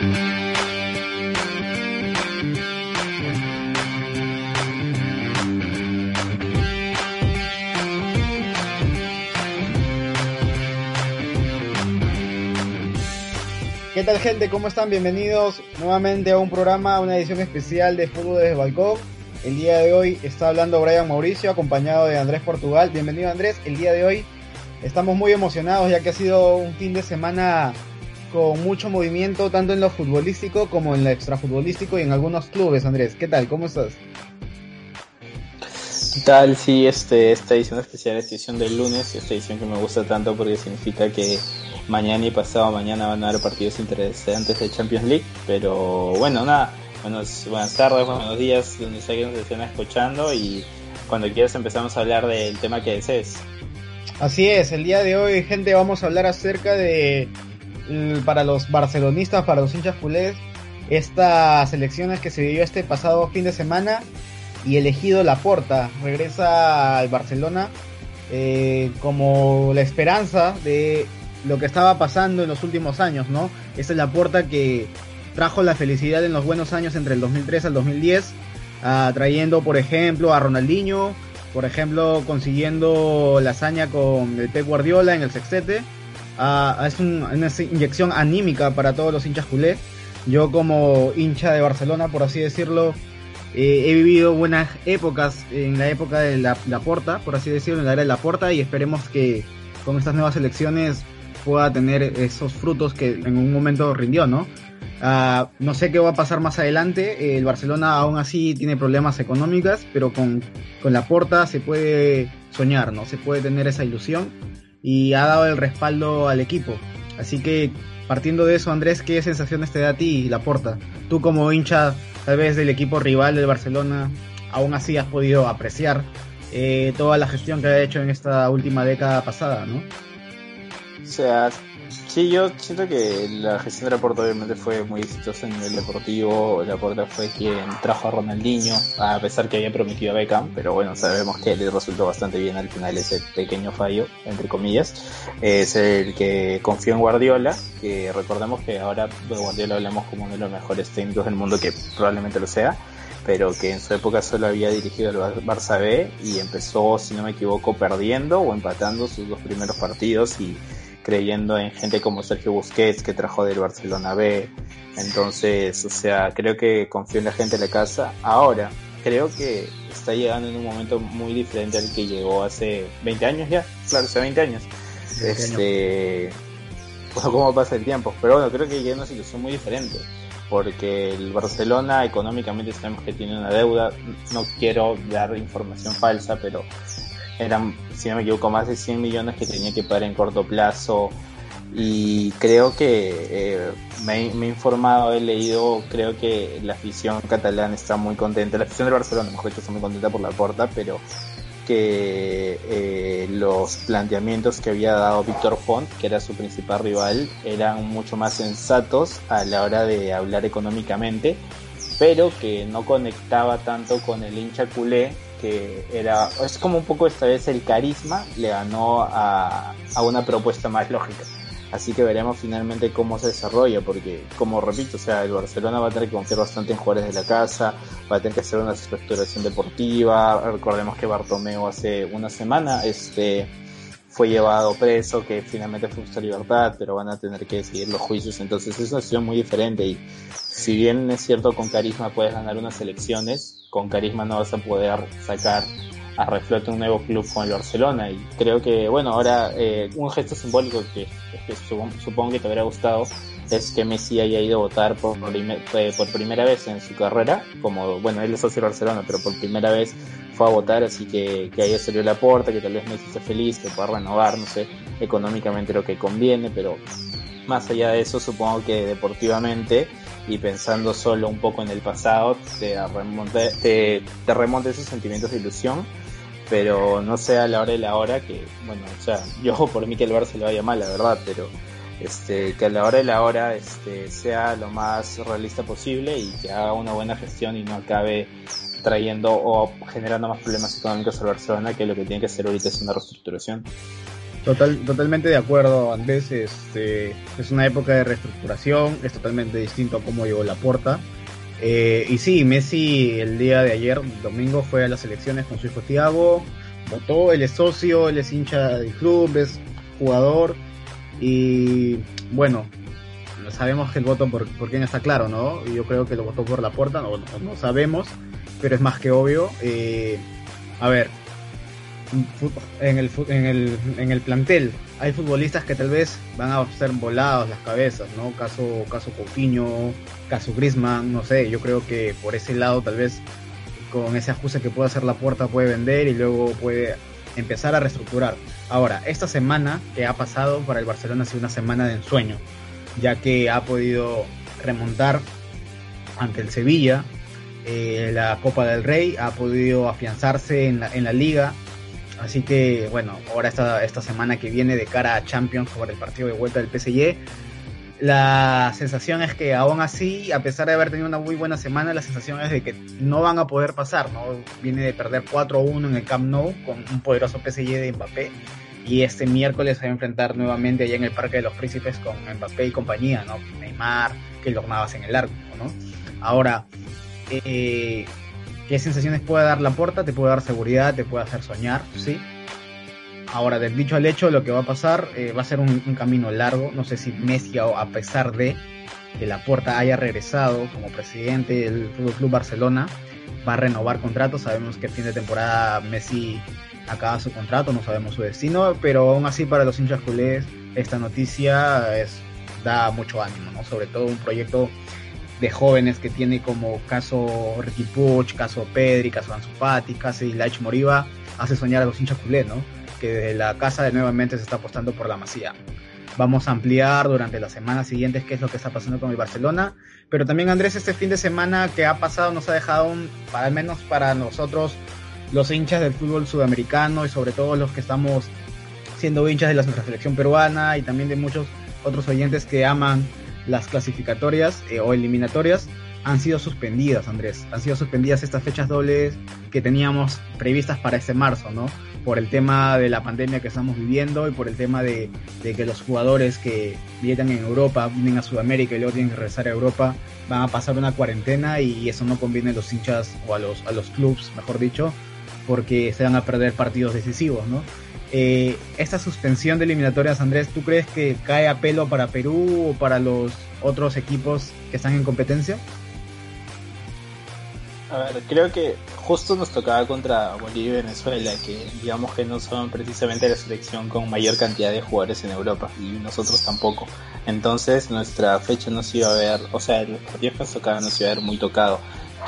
¿Qué tal gente? ¿Cómo están? Bienvenidos nuevamente a un programa, una edición especial de Fútbol desde Balcón. El día de hoy está hablando Brian Mauricio, acompañado de Andrés Portugal. Bienvenido Andrés. El día de hoy estamos muy emocionados ya que ha sido un fin de semana con mucho movimiento, tanto en lo futbolístico como en lo extrafutbolístico y en algunos clubes. Andrés, ¿qué tal? ¿Cómo estás? ¿Qué tal? Sí, este, esta edición especial, esta edición del lunes, esta edición que me gusta tanto porque significa que mañana y pasado mañana van a haber partidos interesantes de Champions League, pero bueno, nada, buenos, buenas tardes, buenos días, donde sea que nos estén escuchando y cuando quieras empezamos a hablar del tema que desees. Así es, el día de hoy, gente, vamos a hablar acerca de, para los barcelonistas, para los hinchas culés, estas elecciones que se vivió este pasado fin de semana y elegido Laporta, regresa al Barcelona eh, como la esperanza de lo que estaba pasando en los últimos años, ¿no? Esta es la puerta que trajo la felicidad en los buenos años entre el 2003 al 2010, uh, trayendo, por ejemplo, a Ronaldinho, por ejemplo, consiguiendo la hazaña con el Pep Guardiola en el sextete. Es un, una inyección anímica para todos los hinchas culés. Yo como hincha de Barcelona, por así decirlo, eh, he vivido buenas épocas en la época de la, Porta, por así decirlo, en la era de la Porta, y esperemos que con estas nuevas elecciones pueda tener esos frutos que en un momento rindió, ¿no? Uh, no sé qué va a pasar más adelante. El Barcelona aún así tiene problemas económicos, pero con, con la porta se puede soñar, ¿no? Se puede tener esa ilusión y ha dado el respaldo al equipo. Así que partiendo de eso, Andrés, ¿qué sensaciones te da a ti la porta? Tú como hincha tal vez del equipo rival del Barcelona, aún así has podido apreciar eh, toda la gestión que ha hecho en esta última década pasada, ¿no? O sea, sí, yo siento que la gestión de Laporta obviamente fue muy exitosa a nivel deportivo. Laporta fue quien trajo a Ronaldinho, a pesar que había prometido a Beckham, pero bueno, sabemos que le resultó bastante bien al final ese pequeño fallo, entre comillas. Es el que confió en Guardiola, que recordemos que ahora de Guardiola hablamos como uno de los mejores técnicos del mundo, que probablemente lo sea pero que en su época solo había dirigido al Barça B y empezó, si no me equivoco, perdiendo o empatando sus dos primeros partidos y creyendo en gente como Sergio Busquets que trajo del Barcelona B. Entonces, o sea, creo que confío en la gente de la casa. Ahora, creo que está llegando en un momento muy diferente al que llegó hace 20 años ya. Claro, hace 20 años. este, cómo pasa el tiempo. Pero bueno, creo que llega una situación muy diferente. Porque el Barcelona económicamente sabemos que tiene una deuda. No quiero dar información falsa, pero eran, si no me equivoco, más de 100 millones que tenía que pagar en corto plazo. Y creo que eh, me, he informado, he leído, creo que la afición catalana está muy contenta, la afición del Barcelona, mejor dicho, está muy contenta por la porta, pero que eh, los planteamientos que había dado Víctor Font, que era su principal rival, eran mucho más sensatos a la hora de hablar económicamente, pero que no conectaba tanto con el hincha culé que era, es como un poco esta vez el carisma le ganó a, a una propuesta más lógica. Así que veremos finalmente cómo se desarrolla, porque como repito, o sea, el Barcelona va a tener que confiar bastante en jugadores de la casa, va a tener que hacer una estructuración deportiva. Recordemos que Bartomeu hace una semana este fue llevado preso, que finalmente fue justa libertad, pero van a tener que seguir los juicios. Entonces es una situación muy diferente y si bien es cierto con carisma puedes ganar unas elecciones, con carisma no vas a poder sacar a reflote un nuevo club con el Barcelona. Y creo que bueno ahora eh, un gesto simbólico que, que supongo, que te habrá gustado es que Messi haya ido a votar por, eh, por primera vez en su carrera como bueno él es socio de Barcelona pero por primera vez fue a votar así que, que ahí salió la puerta que tal vez Messi esté feliz que pueda renovar no sé económicamente lo que conviene pero más allá de eso supongo que deportivamente y pensando solo un poco en el pasado te remonta, te, te remonta esos sentimientos de ilusión pero no sea a la hora de la hora que, bueno, o sea, yo por mí que el Barça le vaya mal, la verdad, pero este, que a la hora de la hora este, sea lo más realista posible y que haga una buena gestión y no acabe trayendo o generando más problemas económicos al Barcelona, que lo que tiene que hacer ahorita es una reestructuración. Total, totalmente de acuerdo, Andrés. Este, es una época de reestructuración, es totalmente distinto a cómo llegó la porta. Eh, y sí, Messi el día de ayer, domingo, fue a las elecciones con su hijo Thiago, votó, él es socio, él es hincha del club, es jugador y bueno, sabemos que el voto por, por quién está claro, ¿no? Yo creo que lo votó por la puerta, no, no, sabemos, pero es más que obvio. Eh, a ver, en el, en, el, en el plantel hay futbolistas que tal vez van a ser volados las cabezas, ¿no? Caso, caso caso Griezmann, no sé, yo creo que por ese lado tal vez con ese ajuste que puede hacer la puerta puede vender y luego puede empezar a reestructurar. Ahora, esta semana que ha pasado para el Barcelona ha sido una semana de ensueño, ya que ha podido remontar ante el Sevilla eh, la Copa del Rey, ha podido afianzarse en la, en la liga, Así que bueno, ahora esta, esta semana que viene de cara a Champions por el partido de vuelta del PSG, la sensación es que aún así, a pesar de haber tenido una muy buena semana, la sensación es de que no van a poder pasar, ¿no? Viene de perder 4-1 en el Camp Nou con un poderoso PSG de Mbappé y este miércoles se va a enfrentar nuevamente allá en el Parque de los Príncipes con Mbappé y compañía, ¿no? Neymar, que lo en el largo, ¿no? Ahora, eh, ¿Qué sensaciones puede dar la puerta? Te puede dar seguridad, te puede hacer soñar, ¿sí? Ahora, del dicho al hecho, lo que va a pasar eh, va a ser un, camino largo. No sé si Messi, a pesar de que la puerta haya regresado como presidente del Fútbol Club Barcelona, va a renovar contrato. Sabemos que a fin de temporada Messi acaba su contrato, no sabemos su destino, pero aún así para los hinchas culés esta noticia es, da mucho ánimo, ¿no? Sobre todo un proyecto de jóvenes que tiene como caso Ricky Puch, caso Pedri, caso Ansu Fati, caso Ilaich Moriba, hace soñar a los hinchas culés, ¿no? Que desde la casa de nuevamente se está apostando por la Masía. Vamos a ampliar durante las semanas siguientes qué es lo que está pasando con el Barcelona. Pero también Andrés, este fin de semana que ha pasado nos ha dejado, un, para, al menos para nosotros, los hinchas del fútbol sudamericano y sobre todo los que estamos siendo hinchas de la selección peruana y también de muchos otros oyentes que aman las clasificatorias eh, o eliminatorias han sido suspendidas, Andrés. Han sido suspendidas estas fechas dobles que teníamos previstas para este marzo, ¿no? Por el tema de la pandemia que estamos viviendo y por el tema de, que los jugadores que vienen en Europa, vienen a Sudamérica y luego tienen que regresar a Europa, van a pasar una cuarentena y eso no conviene a los hinchas o a los, a los clubs, mejor dicho, porque se van a perder partidos decisivos, ¿no? Eh, esta suspensión de eliminatorias, Andrés, ¿tú crees que cae a pelo para Perú o para los otros equipos que están en competencia? A ver, creo que justo nos tocaba contra Bolivia y Venezuela, que digamos que no son precisamente la selección con mayor cantidad de jugadores en Europa, y nosotros tampoco. Entonces nuestra fecha no se iba a ver, o sea, los partidos que nos tocaban iba a ver muy tocado.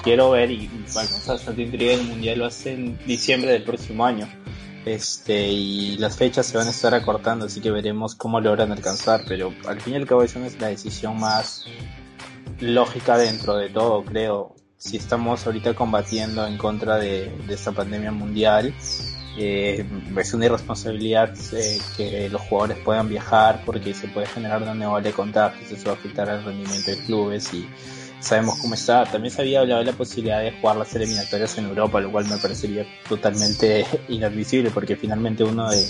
Quiero ver, y bueno, bastante intriga, el Mundial lo hace en diciembre del próximo año este y las fechas se van a estar acortando así que veremos cómo logran alcanzar pero al fin y al cabo esa es la decisión más lógica dentro de todo creo. Si estamos ahorita combatiendo en contra de, esta pandemia mundial eh, es una irresponsabilidad eh, que los jugadores puedan viajar porque se puede generar una nueva ola de contagios eso va a afectar al rendimiento de clubes y sabemos cómo está. También se había hablado de la posibilidad de jugar las eliminatorias en Europa, lo cual me parecería totalmente inadmisible porque finalmente uno de...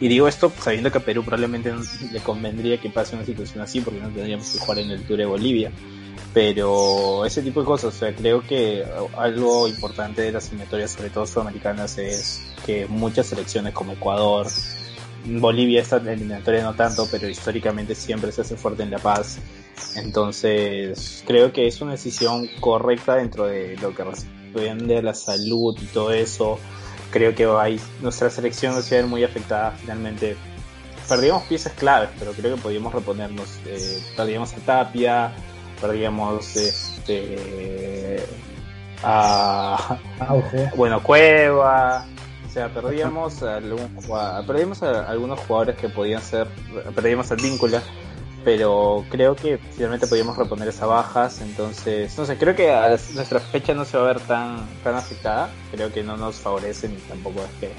Y digo esto sabiendo que a Perú probablemente le convendría que pase una situación así porque no tendríamos que jugar en el Tour de Bolivia. Pero ese tipo de cosas, o sea, creo que algo importante de las eliminatorias, sobre todo sudamericanas, es que muchas selecciones como Ecuador, Bolivia esta eliminatoria no tanto, pero históricamente siempre se hace fuerte en La Paz entonces, creo que es una decisión correcta dentro de lo que responde a la salud y todo eso. Creo que hay, nuestra selección no se va muy afectada finalmente. Perdíamos piezas claves, pero creo que podíamos reponernos. Eh, perdíamos a Tapia, perdíamos este a, bueno Cueva o sea perdíamos a algún, perdimos a algunos jugadores que podían ser perdimos a Víncula pero creo que finalmente podíamos reponer esas bajas, entonces, no sé, creo que a nuestra fecha no se va a ver tan, tan afectada, creo que no nos favorece ni tampoco es que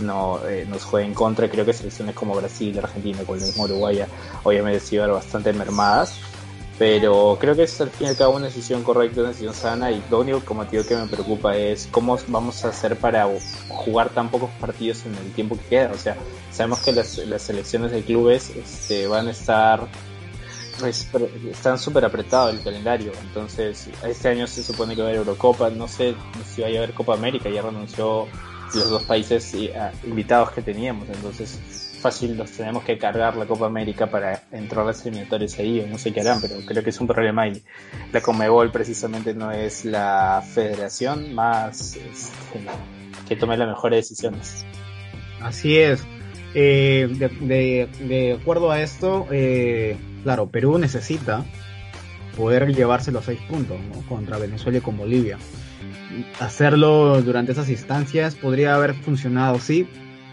no eh, nos juegue en contra, creo que selecciones como Brasil, Argentina, con el mismo Uruguay, obviamente a ver bastante mermadas, Pero creo que es al fin y al cabo una decisión correcta, una decisión sana y lo único como digo que me preocupa es cómo vamos a hacer para jugar tan pocos partidos en el tiempo que queda. O sea, sabemos que las, las selecciones de clubes este, van a estar pues, están súper apretados el calendario. Entonces, este año se supone que va a haber Eurocopa. No sé si va a haber Copa América. Ya renunció los dos países ah, invitados que teníamos. Entonces, fácil los tenemos que cargar la Copa América para entrar a las eliminatorias ahí. No sé qué harán, pero creo que es un problema. Y la Comebol precisamente no es la federación más este, que tome las mejores decisiones. Así es. Eh, de, de, acuerdo a esto, eh, claro, Perú necesita poder llevarse los seis puntos contra Venezuela y con Bolivia. Hacerlo durante esas instancias podría haber funcionado, sí,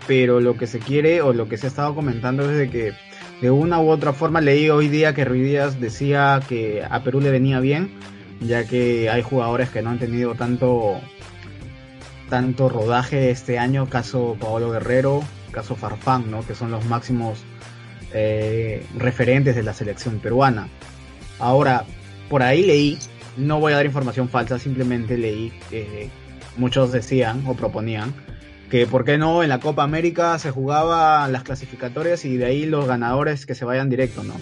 pero lo que se quiere o lo que se ha estado comentando es de que de una u otra forma leí hoy día que Ruidías decía que a Perú le venía bien, ya que hay jugadores que no han tenido tanto tanto rodaje este año, caso Paolo Guerrero, caso Farfán, ¿no? que son los máximos eh, referentes de la selección peruana. Ahora, por ahí leí, no voy a dar información falsa, simplemente leí, que muchos decían o proponían que por qué no en la Copa América se jugaban las clasificatorias y de ahí los ganadores que se vayan directo, ¿no?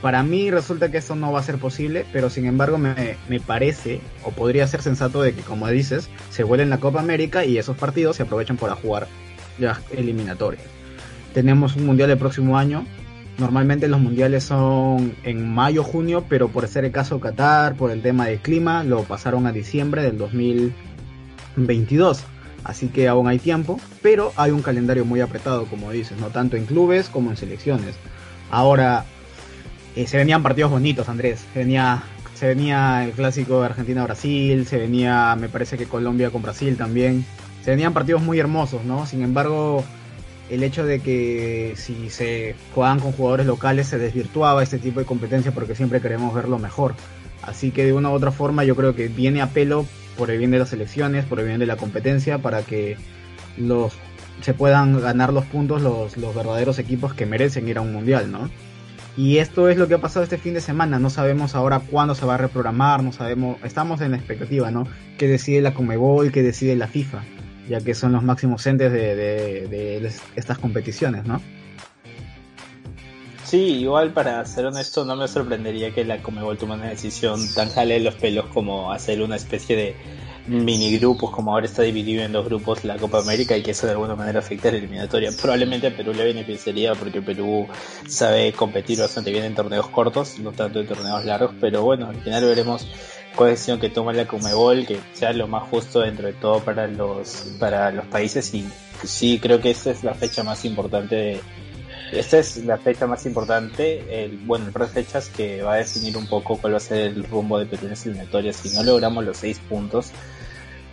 Para mí resulta que eso no va a ser posible, pero sin embargo me, me parece, o podría ser sensato de que, como dices, se vuelve en la Copa América y esos partidos se aprovechan para jugar las eliminatorias. Tenemos un mundial el próximo año. Normalmente los mundiales son en mayo, junio, pero por ser el caso Qatar, por el tema del clima, lo pasaron a diciembre del 2022. Así que aún hay tiempo, pero hay un calendario muy apretado, como dices, no tanto en clubes como en selecciones. Ahora, eh, se venían partidos bonitos, Andrés. Se venía, se venía el clásico de Argentina-Brasil, se venía, me parece que Colombia con Brasil también se venían partidos muy hermosos, ¿no? Sin embargo, el hecho de que si se juegan con jugadores locales se desvirtuaba este tipo de competencia porque siempre queremos ver lo mejor. Así que de una u otra forma yo creo que viene a pelo por el bien de las elecciones, por el bien de la competencia, para que los se puedan ganar los puntos los, los verdaderos equipos que merecen ir a un mundial, ¿no? Y esto es lo que ha pasado este fin de semana. No sabemos ahora cuándo se va a reprogramar, no sabemos, estamos en la expectativa, ¿no? ¿Qué decide la Comebol, qué decide la FIFA? Ya que son los máximos entes de, estas competiciones, ¿no? Sí, igual para ser honesto no me sorprendería que la Comebol tome una decisión tan jale de los pelos como hacer una especie de mini grupos como ahora está dividido en dos grupos la Copa América y que eso de alguna manera afecte a la eliminatoria. Probablemente a Perú le beneficiaría porque Perú sabe competir bastante bien en torneos cortos, no tanto en torneos largos, pero bueno, al final veremos cuál decisión que toma la Comebol, que sea lo más justo dentro de todo para los, para los países y sí creo que esta es la fecha más importante de, esta es la fecha más importante, el, bueno, de fechas que va a definir un poco cuál va a ser el rumbo de Perú en las eliminatorias. Si no logramos los seis puntos,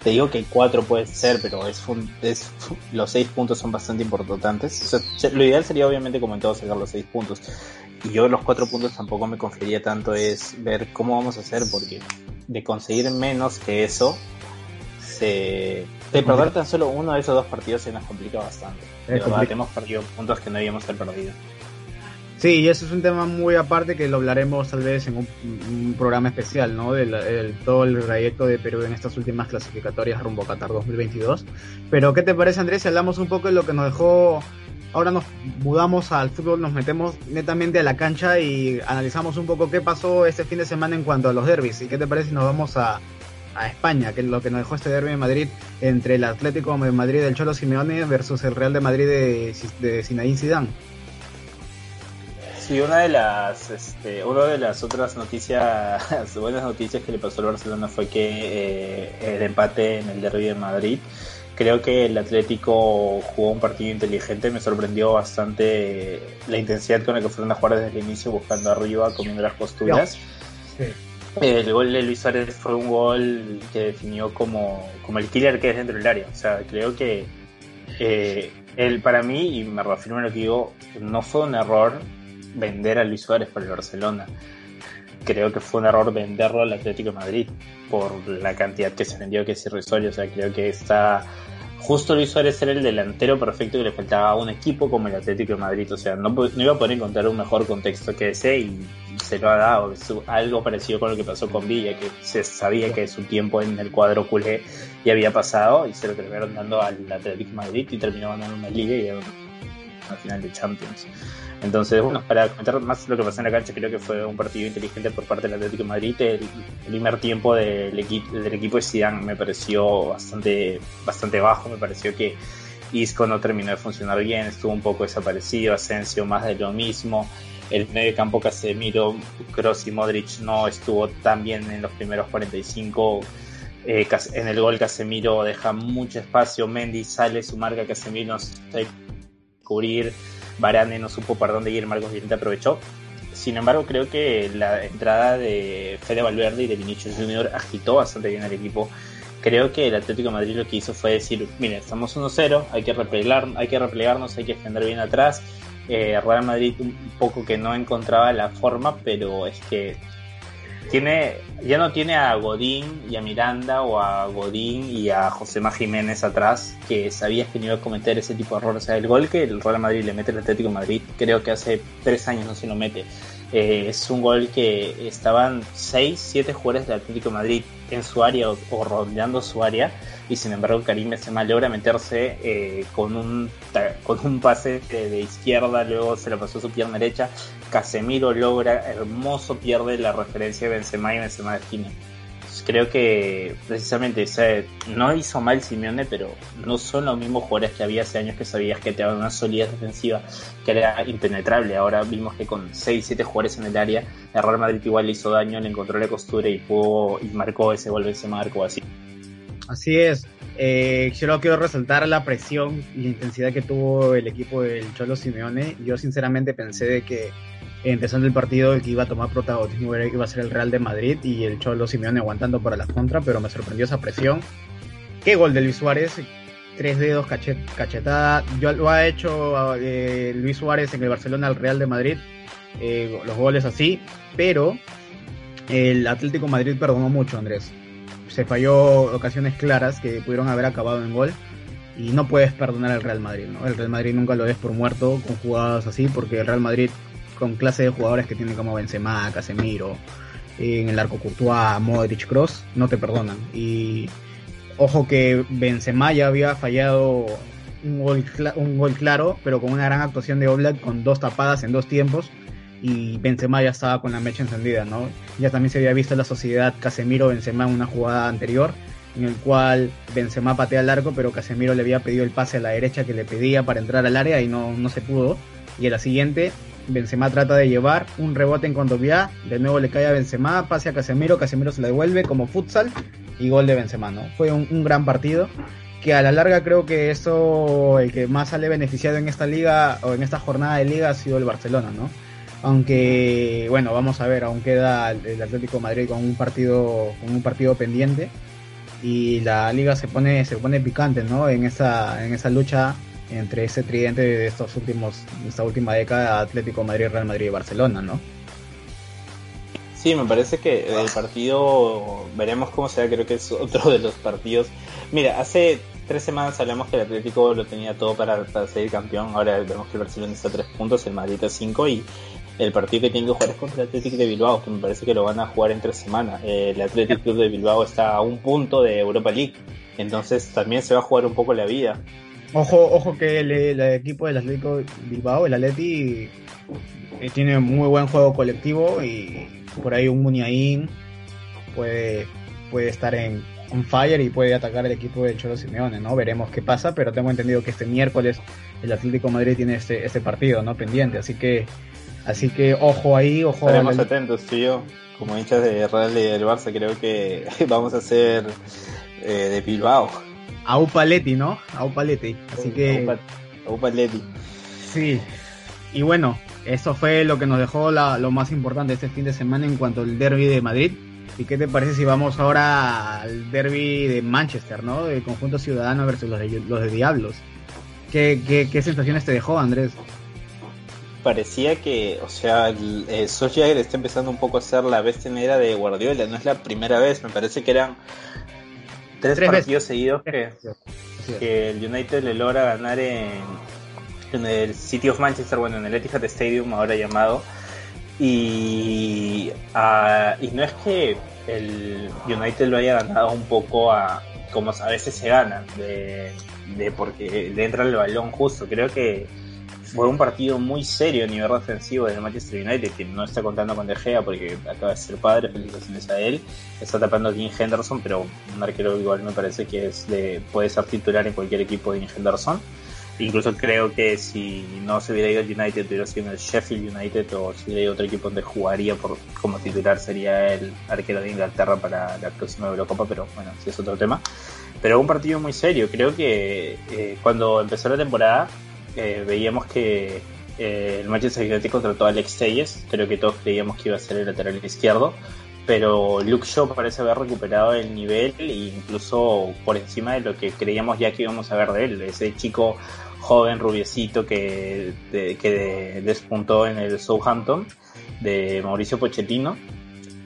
te digo que cuatro puede ser, pero es, es los seis puntos son bastante importantes. lo ideal sería obviamente como en todo sacar los seis puntos. Y yo los cuatro puntos tampoco me confiaría tanto es ver cómo vamos a hacer, porque de conseguir menos que eso, se, de perder tan solo uno de esos dos partidos se nos complica bastante. De verdad, hemos perdido puntos que no debíamos haber perdido. Sí, y eso es un tema muy aparte que lo hablaremos tal vez en un, programa especial, ¿no? Del, todo el trayecto de Perú en estas últimas clasificatorias rumbo a Qatar 2022. Pero, ¿qué te parece, Andrés? Si hablamos un poco de lo que nos dejó. Ahora nos mudamos al fútbol, nos metemos netamente a la cancha y analizamos un poco qué pasó este fin de semana en cuanto a los derbis. ¿Y qué te parece si nos vamos a, España, que es lo que nos dejó este derby de Madrid entre el Atlético de Madrid del Cholo Simeone versus el Real de Madrid de, de Zinedine Zidane. Sí, una de las, este, una de las otras noticias, buenas noticias que le pasó al Barcelona fue que eh, el empate en el derby de Madrid. Creo que el Atlético jugó un partido inteligente, me sorprendió bastante la intensidad con la que fueron a jugar desde el inicio, buscando arriba, comiendo las posturas. Sí. El gol de Luis Suárez fue un gol que definió como, como el killer que es dentro del área. O sea, creo que eh, él para mí, y me reafirmo lo que digo, no fue un error vender a Luis Suárez para el Barcelona. Creo que fue un error venderlo al Atlético de Madrid por la cantidad que se vendió que es irrisorio. O sea, creo que está justo Luis Suárez era el delantero perfecto que le faltaba a un equipo como el Atlético de Madrid. O sea, no, iba a poder encontrar un mejor contexto que ese y se lo ha dado. algo parecido con lo que pasó con Villa, que se sabía que su tiempo en el cuadro culé ya había pasado y se lo terminaron dando al Atlético de Madrid y terminó ganando una liga y una final de Champions. Entonces, bueno, para comentar más lo que pasó en la cancha, creo que fue un partido inteligente por parte del Atlético de Madrid. El, primer tiempo del, equipo del equipo de Zidane me pareció bastante, bastante bajo. Me pareció que Isco no terminó de funcionar bien, estuvo un poco desaparecido. Asensio más de lo mismo. El medio campo Casemiro, Kroos y Modric no estuvo tan bien en los primeros 45. Eh, en el gol Casemiro deja mucho espacio. Mendy sale, su marca Casemiro no sabe cubrir Varane no supo para dónde ir, Marcos Llorente aprovechó. Sin embargo, creo que la entrada de Fede Valverde y de Vinicius Junior agitó bastante bien al equipo. Creo que el Atlético de Madrid lo que hizo fue decir, mire, estamos 1-0, hay que hay que replegarnos, hay que defender bien atrás. Eh, Real Madrid un poco que no encontraba la forma, pero es que tiene, ya no tiene a Godín y a Miranda o a Godín y a José Jiménez atrás que sabías que no iba a cometer ese tipo de errores. O sea, el gol que el Real Madrid le mete al Atlético Madrid, creo que hace tres años no se lo mete. Eh, es un gol que estaban seis, siete jugadores del Atlético Madrid en su área o, rodeando su área y sin embargo Karim Benzema logra meterse eh, con un con un pase de, izquierda luego se lo pasó a su pierna derecha Casemiro logra hermoso pierde la referencia de Benzema y Benzema de esquina creo que precisamente no hizo mal Simeone, pero no son los mismos jugadores que había hace años que sabías que te daban una solidez defensiva que era impenetrable. Ahora vimos que con 6-7 jugadores en el área, el Real Madrid igual le hizo daño, le encontró la costura y pudo y marcó ese gol, ese marco así. Así es. Eh, yo quiero resaltar la presión y la intensidad que tuvo el equipo del Cholo Simeone. Yo sinceramente pensé de que empezando el partido el que iba a tomar protagonismo iba a ser el Real de Madrid y el Cholo Simeone aguantando para la contra, pero me sorprendió esa presión. Qué gol de Luis Suárez, tres dedos, cachetada. Yo, lo ha hecho eh, Luis Suárez en el Barcelona al Real de Madrid, eh, los goles así, pero el Atlético Madrid perdonó mucho, Andrés. Se falló ocasiones claras que pudieron haber acabado en gol y no puedes perdonar al Real Madrid, ¿no? El Real Madrid nunca lo des por muerto con jugadas así porque el Real Madrid con clase de jugadores que tienen como Benzema, Casemiro, en el arco Courtois, Modric, Cross, no te perdonan. Y ojo que Benzema ya había fallado un gol, un gol claro, pero con una gran actuación de Oblak con dos tapadas en dos tiempos y Benzema ya estaba con la mecha encendida, ¿no? Ya también se había visto la sociedad Casemiro-Benzema en una jugada anterior en el cual Benzema patea al arco, pero Casemiro le había pedido el pase a la derecha que le pedía para entrar al área y no, no se pudo. Y en la siguiente Benzema trata de llevar un rebote en Condovia, de nuevo le cae a Benzema, pase a Casemiro, Casemiro se la devuelve como futsal y gol de Benzema, ¿no? Fue un, gran partido que a la larga creo que eso el que más sale beneficiado en esta liga o en esta jornada de liga ha sido el Barcelona, ¿no? Aunque bueno, vamos a ver, aún queda el Atlético Madrid con un partido con un partido pendiente y la liga se pone se pone picante, ¿no? En esa en esa lucha entre ese tridente de estos últimos, esta última década, Atlético Madrid, Real Madrid y Barcelona, ¿no? Sí, me parece que el partido, veremos cómo será, creo que es otro de los partidos. Mira, hace tres semanas hablamos que el Atlético lo tenía todo para, ser campeón, ahora vemos que el Barcelona está a tres puntos, el Madrid a cinco y el partido que tiene que jugar es contra el Atlético de Bilbao, que me parece que lo van a jugar en tres semanas. El Atlético Club de Bilbao está a un punto de Europa League, entonces también se va a jugar un poco la vida. Ojo, ojo que el, equipo del Atlético Bilbao, el Atleti, eh, tiene muy buen juego colectivo y por ahí un Muniain puede, puede estar en on fire y puede atacar el equipo del Cholo Simeone, ¿no? Veremos qué pasa, pero tengo entendido que este miércoles el Atlético Madrid tiene este, este partido, ¿no? Pendiente, así que así que ojo ahí, ojo. Estaremos atentos, tú yo, como hinchas de Real y del Barça, creo que vamos a ser eh, de Bilbao. Aupaletti, ¿no? Aupaletti. Así que. Aupaletti. Sí. Y bueno, eso fue lo que nos dejó lo más importante este fin de semana en cuanto al derby de Madrid. ¿Y qué te parece si vamos ahora al derby de Manchester, ¿no? El conjunto ciudadano versus los de, los de Diablos. ¿Qué, qué, sensaciones te dejó, Andrés? Parecía que, o sea, el, eh, está empezando un poco a ser la bestia negra de Guardiola. No es la primera vez, me parece que eran tres, partidos seguidos que que el United le logra ganar en, en el City of Manchester, bueno, en el Etihad Stadium, ahora llamado. Y, uh, y no es que el United lo haya ganado un poco a como a veces se gana, de, de porque le entra el balón justo. Creo que fue un partido muy serio a nivel defensivo del Manchester United, que no está contando con De Gea porque acaba de ser padre, felicitaciones a él. Está tapando a Dean Henderson, pero un arquero igual me parece que es de, puede ser titular en cualquier equipo de Dean Henderson. Incluso creo que si no se hubiera ido al United, hubiera sido en el Sheffield United o si hubiera ido otro equipo donde jugaría por, como titular, sería el arquero de Inglaterra para la próxima Eurocopa, pero bueno, ese es otro tema. Pero un partido muy serio. Creo que eh, cuando empezó la temporada eh, veíamos que eh, el Manchester United contrató a Alex Telles. Creo que todos creíamos que iba a ser el lateral izquierdo pero Luke Shaw parece haber recuperado el nivel e incluso por encima de lo que creíamos ya que íbamos a ver de él. Ese chico joven, rubiecito que, que despuntó en el Southampton de Mauricio Pochettino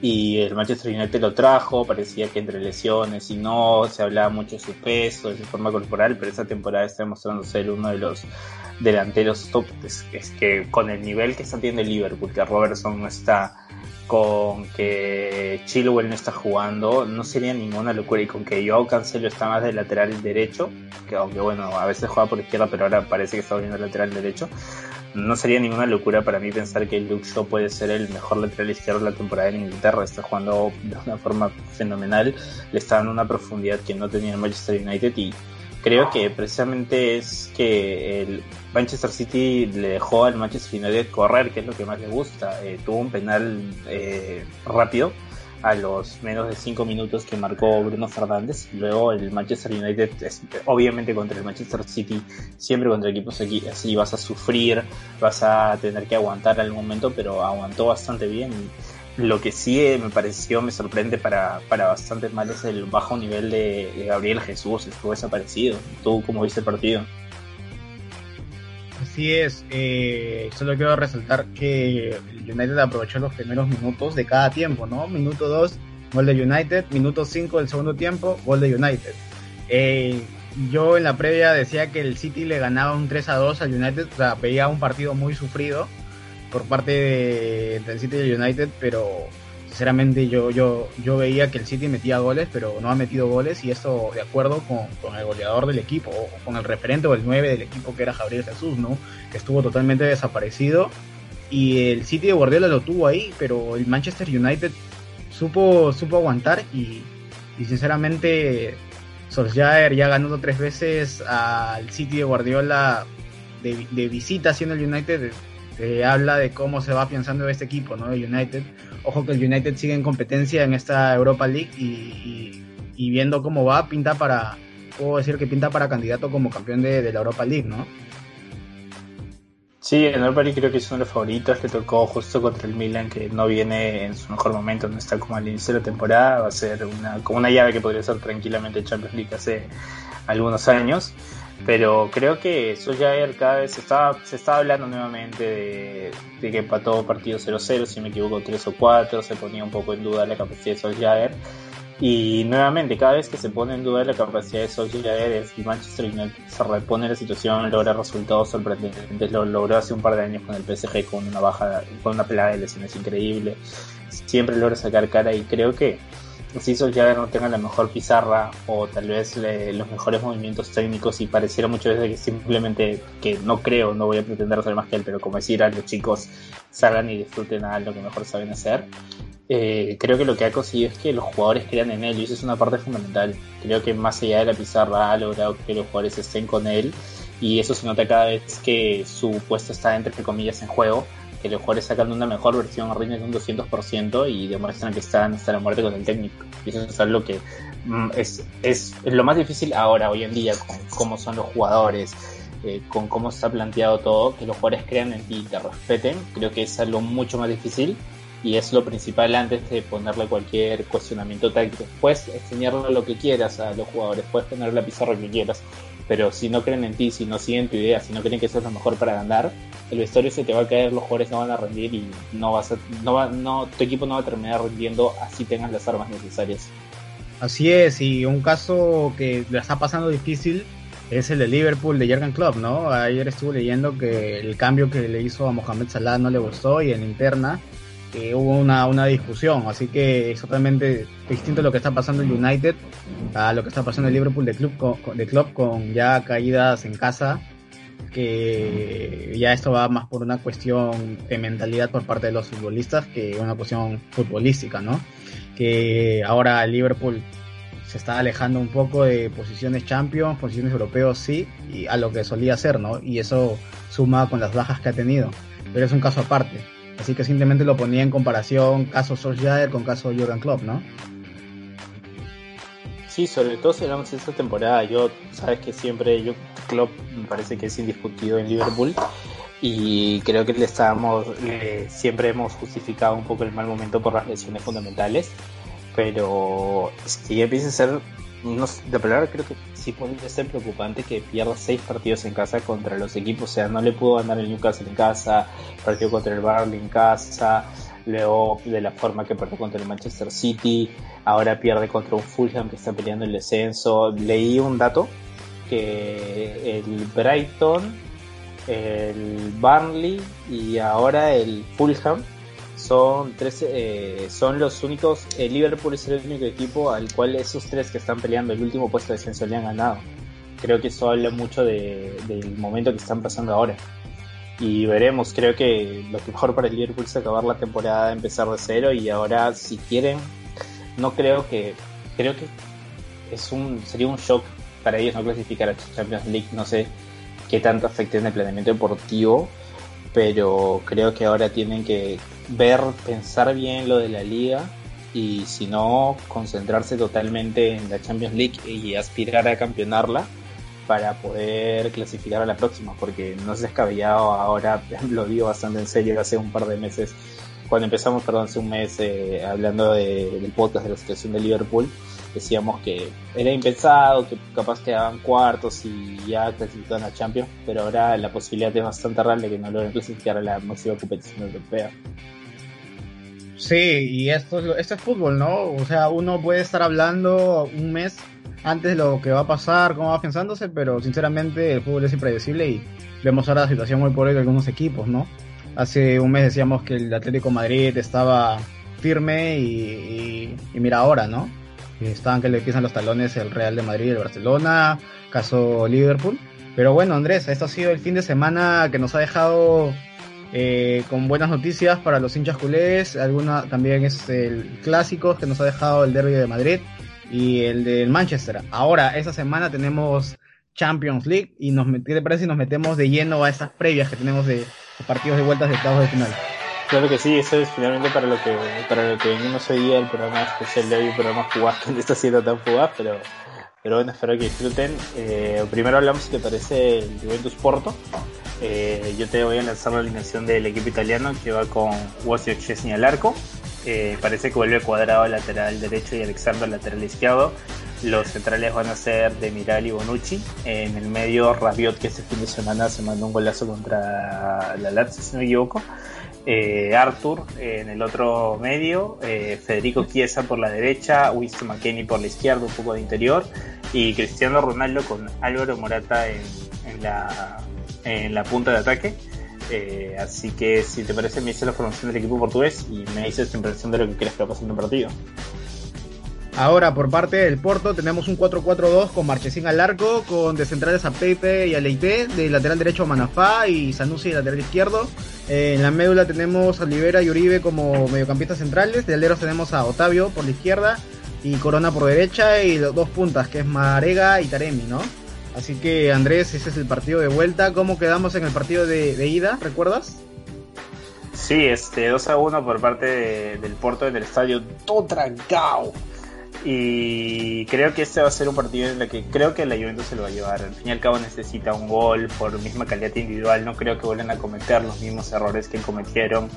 y el Manchester United lo trajo, parecía que entre lesiones y no, se hablaba mucho de su peso, de su forma corporal, pero esta temporada está demostrando ser uno de los delanteros top, es, que con el nivel que está teniendo el Liverpool, que Robertson no está con que Chilwell no está jugando, no sería ninguna locura. Y con que Joao Cancelo está más de lateral derecho, que aunque bueno, a veces juega por izquierda, pero ahora parece que está volviendo lateral derecho, no sería ninguna locura para mí pensar que Luke Shaw puede ser el mejor lateral izquierdo de la temporada en Inglaterra. Está jugando de una forma fenomenal, le está dando una profundidad que no tenía el Manchester United y creo que precisamente es que el Manchester City le dejó al Manchester United correr, que es lo que más le gusta. Eh, tuvo un penal eh, rápido a los menos de 5 minutos que marcó Bruno Fernández. Luego el Manchester United, obviamente contra el Manchester City, siempre contra equipos así vas a sufrir, vas a tener que aguantar algún momento, pero aguantó bastante bien. Lo que sí eh, me pareció, me sorprende para, para bastante mal es el bajo nivel de, Gabriel Jesús, estuvo desaparecido. ¿Tú cómo viste el partido? Así es, eh, solo quiero resaltar que el United aprovechó los primeros minutos de cada tiempo, ¿no? Minuto 2, gol de United, minuto 5 del segundo tiempo, gol de United. Eh, yo en la previa decía que el City le ganaba un 3 a 2 al United, o sea, veía un partido muy sufrido por parte de, del City y United, pero sinceramente yo, yo, yo veía que el City metía goles, pero no ha metido goles y esto de acuerdo con, con, el goleador del equipo, o con el referente o el 9 del equipo que era Javier Jesús, ¿no? Que estuvo totalmente desaparecido y el City de Guardiola lo tuvo ahí, pero el Manchester United supo, supo aguantar y, y sinceramente Solskjaer ya ganando tres veces al City de Guardiola de, de visita haciendo el United habla de cómo se va pensando este equipo, ¿no? El United. Ojo que el United sigue en competencia en esta Europa League y, viendo cómo va, pinta para, puedo decir que pinta para candidato como campeón de, la Europa League, ¿no? Sí, en Europa League creo que es uno de los favoritos, le tocó justo contra el Milan, que no viene en su mejor momento, no está como al inicio de la temporada, va a ser como una llave que podría ser tranquilamente Champions League hace algunos años. Pero creo que Solskjaer cada vez se estaba, se estaba hablando nuevamente de, que empató partido 0-0, si me equivoco 3 o 4, se ponía un poco en duda la capacidad de Solskjaer. Y nuevamente, cada vez que se pone en duda la capacidad de Solskjaer, el Manchester United se repone la situación, logra resultados sorprendentes, lo logró hace un par de años con el PSG con una baja, con una plaga de lesiones increíble, siempre logra sacar cara y creo que si Solskjaer no tenga la mejor pizarra o tal vez los mejores movimientos técnicos y pareciera muchas veces que simplemente, que no creo, no voy a pretender ser más que él, pero como decir a los chicos salgan y disfruten a lo que mejor saben hacer, eh, creo que lo que ha conseguido es que los jugadores crean en él y eso es una parte fundamental. Creo que más allá de la pizarra ha logrado que los jugadores estén con él y eso se nota cada vez que su puesto está entre comillas en juego que los jugadores sacan una mejor versión, rinden un 200% y demuestran que están hasta la muerte con el técnico. Y eso es algo que mm, es, es, lo más difícil ahora, hoy en día, con cómo son los jugadores, eh, con cómo está planteado todo, que los jugadores crean en ti y te respeten. Creo que es algo mucho más difícil y es lo principal antes de ponerle cualquier cuestionamiento táctico. Puedes enseñarle lo que quieras a los jugadores, puedes poner la pizarra que quieras, pero si no creen en ti, si no siguen tu idea, si no creen que eso es lo mejor para ganar, el vestuario se te va a caer, los jugadores no van a rendir y no vas a, no va, no, tu equipo no va a terminar rindiendo así tengas las armas necesarias. Así es, y un caso que le está pasando difícil es el de Liverpool de Jurgen Klopp, ¿no? Ayer estuve leyendo que el cambio que le hizo a Mohamed Salah no le gustó y en interna eh, hubo una, una discusión, así que es totalmente distinto lo que está pasando en United a lo que está pasando en Liverpool de club con, de club con ya caídas en casa que ya esto va más por una cuestión de mentalidad por parte de los futbolistas que una cuestión futbolística, ¿no? Que ahora Liverpool se está alejando un poco de posiciones Champions, posiciones europeos sí, y a lo que solía hacer, ¿no? Y eso suma con las bajas que ha tenido. Pero es un caso aparte. Así que simplemente lo ponía en comparación caso Solskjaer con caso Jurgen Klopp, ¿no? Sí, sobre todo si hablamos de esta temporada, yo, sabes que siempre, yo, Klopp me parece que es indiscutido en Liverpool y creo que le estábamos, siempre hemos justificado un poco el mal momento por las lesiones fundamentales pero si empieza a ser no, de palabra creo que sí puede ser preocupante que pierda seis partidos en casa contra los equipos, o sea, no le pudo ganar el Newcastle en casa, partió contra el Barley en casa, luego de la forma que perdió contra el Manchester City, ahora pierde contra un Fulham que está peleando el descenso. Leí un dato que el Brighton, el Barnley y ahora el Fulham son tres, eh, son los únicos, el Liverpool es el único equipo al cual esos tres que están peleando el último puesto de descenso le han ganado. Creo que eso habla mucho del momento que están pasando ahora. Y veremos, creo que lo mejor para el Liverpool es acabar la temporada, empezar de cero y ahora si quieren, no creo que, creo que es un, sería un shock para ellos no clasificar a Champions League, no sé qué tanto afecte en el planeamiento deportivo, pero creo que ahora tienen que ver, pensar bien lo de la liga y si no, concentrarse totalmente en la Champions League y aspirar a campeonarla para poder clasificar a la próxima, porque no es descabellado ahora, lo digo bastante en serio, hace un par de meses, cuando empezamos, perdón, hace un mes eh, hablando del podcast de la situación de Liverpool, decíamos que era impensado, que capaz quedaban cuartos y ya clasificaban a Champions, pero ahora la posibilidad es bastante real de que no logren clasificar a la máxima competición europea. Sí, y esto, es fútbol, ¿no? O sea, uno puede estar hablando un mes antes de lo que va a pasar, cómo va pensándose, pero sinceramente el fútbol es impredecible y vemos ahora la situación muy hoy de algunos equipos, ¿no? Hace un mes decíamos que el Atlético Madrid estaba firme y, mira ahora, ¿no? Estaban que le pisan los talones el Real de Madrid y el Barcelona, caso Liverpool. Pero bueno, Andrés, esto ha sido el fin de semana que nos ha dejado eh, con buenas noticias para los hinchas culés. Alguna también es el clásico que nos ha dejado el derby de Madrid y el del Manchester. Ahora, esta semana tenemos Champions League y nos ¿qué te parece si nos metemos de lleno a esas previas que tenemos de, partidos de vueltas de octavos de final? Claro que sí, eso es finalmente para lo que para lo que venimos hoy día el programa especial de hoy, un programa fugaz que no está siendo tan fugaz, pero pero bueno, espero que disfruten. Eh, primero hablamos, si te parece, el Juventus Porto. Eh, yo te voy a lanzar la alineación del equipo italiano que va con Wojciech Chesney al arco. Eh, parece que vuelve cuadrado lateral derecho y Alexandro lateral izquierdo. Los centrales van a ser Demiral y Bonucci. En el medio, Rabiot, que este fin de semana se mandó un golazo contra la Lazio, si no me equivoco. Eh, Arthur en el otro medio, Federico Chiesa por la derecha, Winston McKenney por la izquierda, un poco de interior, y Cristiano Ronaldo con Álvaro Morata en la en la punta de ataque. Eh, así que si te parece me dices la formación del equipo portugués y me dices tu impresión de lo que crees que va pasando en el partido. Ahora, por parte del Porto, tenemos un 4-4-2 con Marchesín al arco, con de centrales a Pepe y a Leite, de lateral derecho a Manafá y Sanusi de lateral izquierdo. Eh, en la médula tenemos a Olivera y Uribe como mediocampistas centrales, de aleros tenemos a Otavio por la izquierda y Corona por derecha y dos puntas, que es Marega y Taremi, ¿no? Así que Andrés, ese es el partido de vuelta. ¿Cómo quedamos en el partido de, ida? ¿Recuerdas? Sí, este 2 a 1 por parte del Porto en el estadio Todragao. Y creo que este va a ser un partido en el que creo que la Juventus se lo va a llevar. Al fin y al cabo necesita un gol por misma calidad individual. No creo que vuelvan a cometer los mismos errores que cometieron.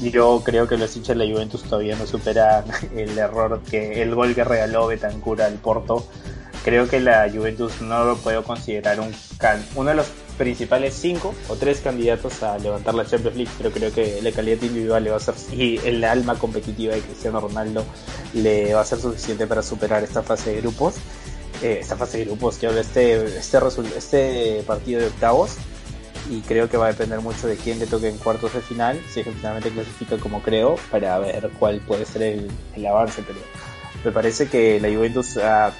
Yo creo que los hinchas de la Juventus todavía no superan el error que el gol que regaló Betancur al Porto creo que la Juventus no lo puedo considerar un uno de los principales cinco o tres candidatos a levantar la Champions League, pero creo que la calidad individual le va a ser y el alma competitiva de Cristiano Ronaldo le va a ser suficiente para superar esta fase de grupos. eh, esta fase de grupos, que este, este, este partido de octavos. Y creo que va a depender mucho de quién le toque en cuartos de final, si es que finalmente clasifica como creo, para ver cuál puede ser el, avance. Pero me parece que la Juventus ha,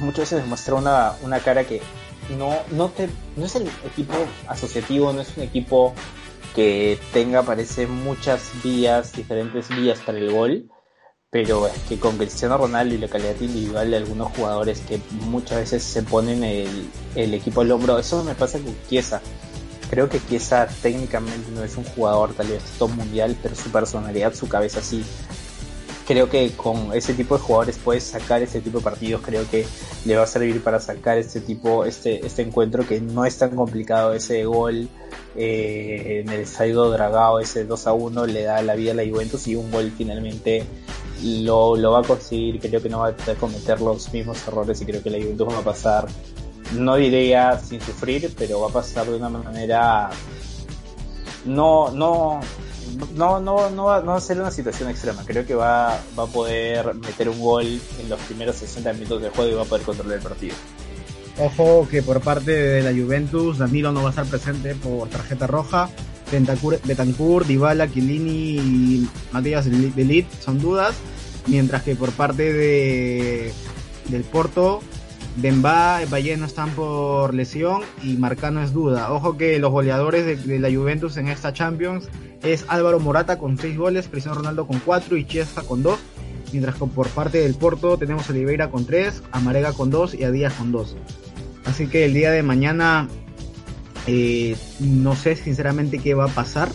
muchas veces demuestra una, una cara que no, no, te, no es el equipo asociativo, no es un equipo que tenga, parece, muchas vías, diferentes vías para el gol, pero es que con Cristiano Ronaldo y la calidad individual de algunos jugadores que muchas veces se ponen el, el equipo al hombro, eso me pasa con Chiesa. Creo que Chiesa técnicamente no es un jugador tal vez top mundial, pero su personalidad, su cabeza sí creo que con ese tipo de jugadores puedes sacar ese tipo de partidos, creo que le va a servir para sacar este tipo, este, este encuentro que no es tan complicado, ese gol eh, en el estadio dragado, ese 2 a 1 le da la vida a la Juventus y un gol finalmente lo, lo va a conseguir, creo que no va a cometer los mismos errores y creo que la Juventus va a pasar, no diría sin sufrir, pero va a pasar de una manera no, no, no, no, no, va, no va a ser una situación extrema. Creo que va, va a poder meter un gol en los primeros 60 minutos del juego y va a poder controlar el partido. Ojo que por parte de la Juventus, Danilo no va a estar presente por tarjeta roja. Betancourt, Dybala, Chiellini y Matías Delit son dudas. Mientras que por parte de, del Porto, Demba, y no están por lesión y Marcano es duda. Ojo que los goleadores de, la Juventus en esta Champions es Álvaro Morata con 6 goles, Cristiano Ronaldo con 4 y Chiesa con 2. Mientras que por parte del Porto tenemos a Oliveira con 3, a Marega con 2 y a Díaz con 2. Así que el día de mañana eh, no sé sinceramente qué va a pasar,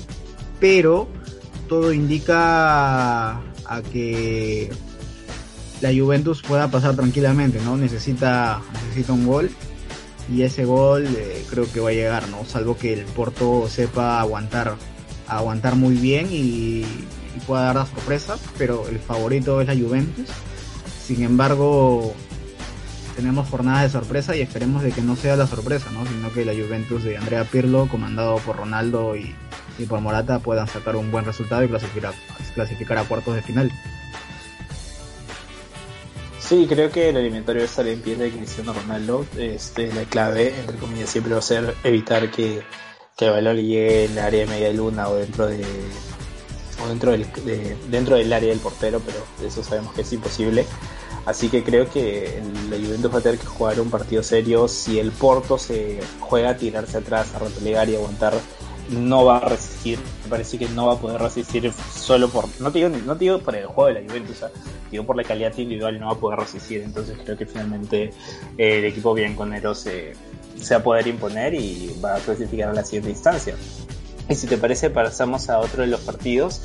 pero todo indica a que la Juventus pueda pasar tranquilamente, ¿no? Necesita, necesita un gol y ese gol eh, creo que va a llegar, ¿no? Salvo que el Porto sepa aguantar, aguantar muy bien y, pueda dar la sorpresa, pero el favorito es la Juventus. Sin embargo, tenemos jornadas de sorpresa y esperemos de que no sea la sorpresa, ¿no? Sino que la Juventus de Andrea Pirlo, comandado por Ronaldo y, por Morata, puedan sacar un buen resultado y clasificar a cuartos de final. Sí, creo que el alimentario estar en pie de Cristiano Ronaldo. Este, la clave, entre comillas, siempre va a ser evitar que, que el balón llegue en el área de media luna o dentro de o dentro del, dentro del área del portero, pero eso sabemos que es imposible. Así que creo que la Juventus va a tener que jugar un partido serio. Si el Porto se juega a tirarse atrás, a replegar y aguantar no va a resistir, me parece que no va a poder resistir solo por, no te digo, no digo por el juego de la Juventus, digo por la calidad individual no va a poder resistir, entonces creo que finalmente eh, el equipo bianconero se, se va a poder imponer y va a clasificar a la siguiente instancia. Y si te parece, pasamos a otro de los partidos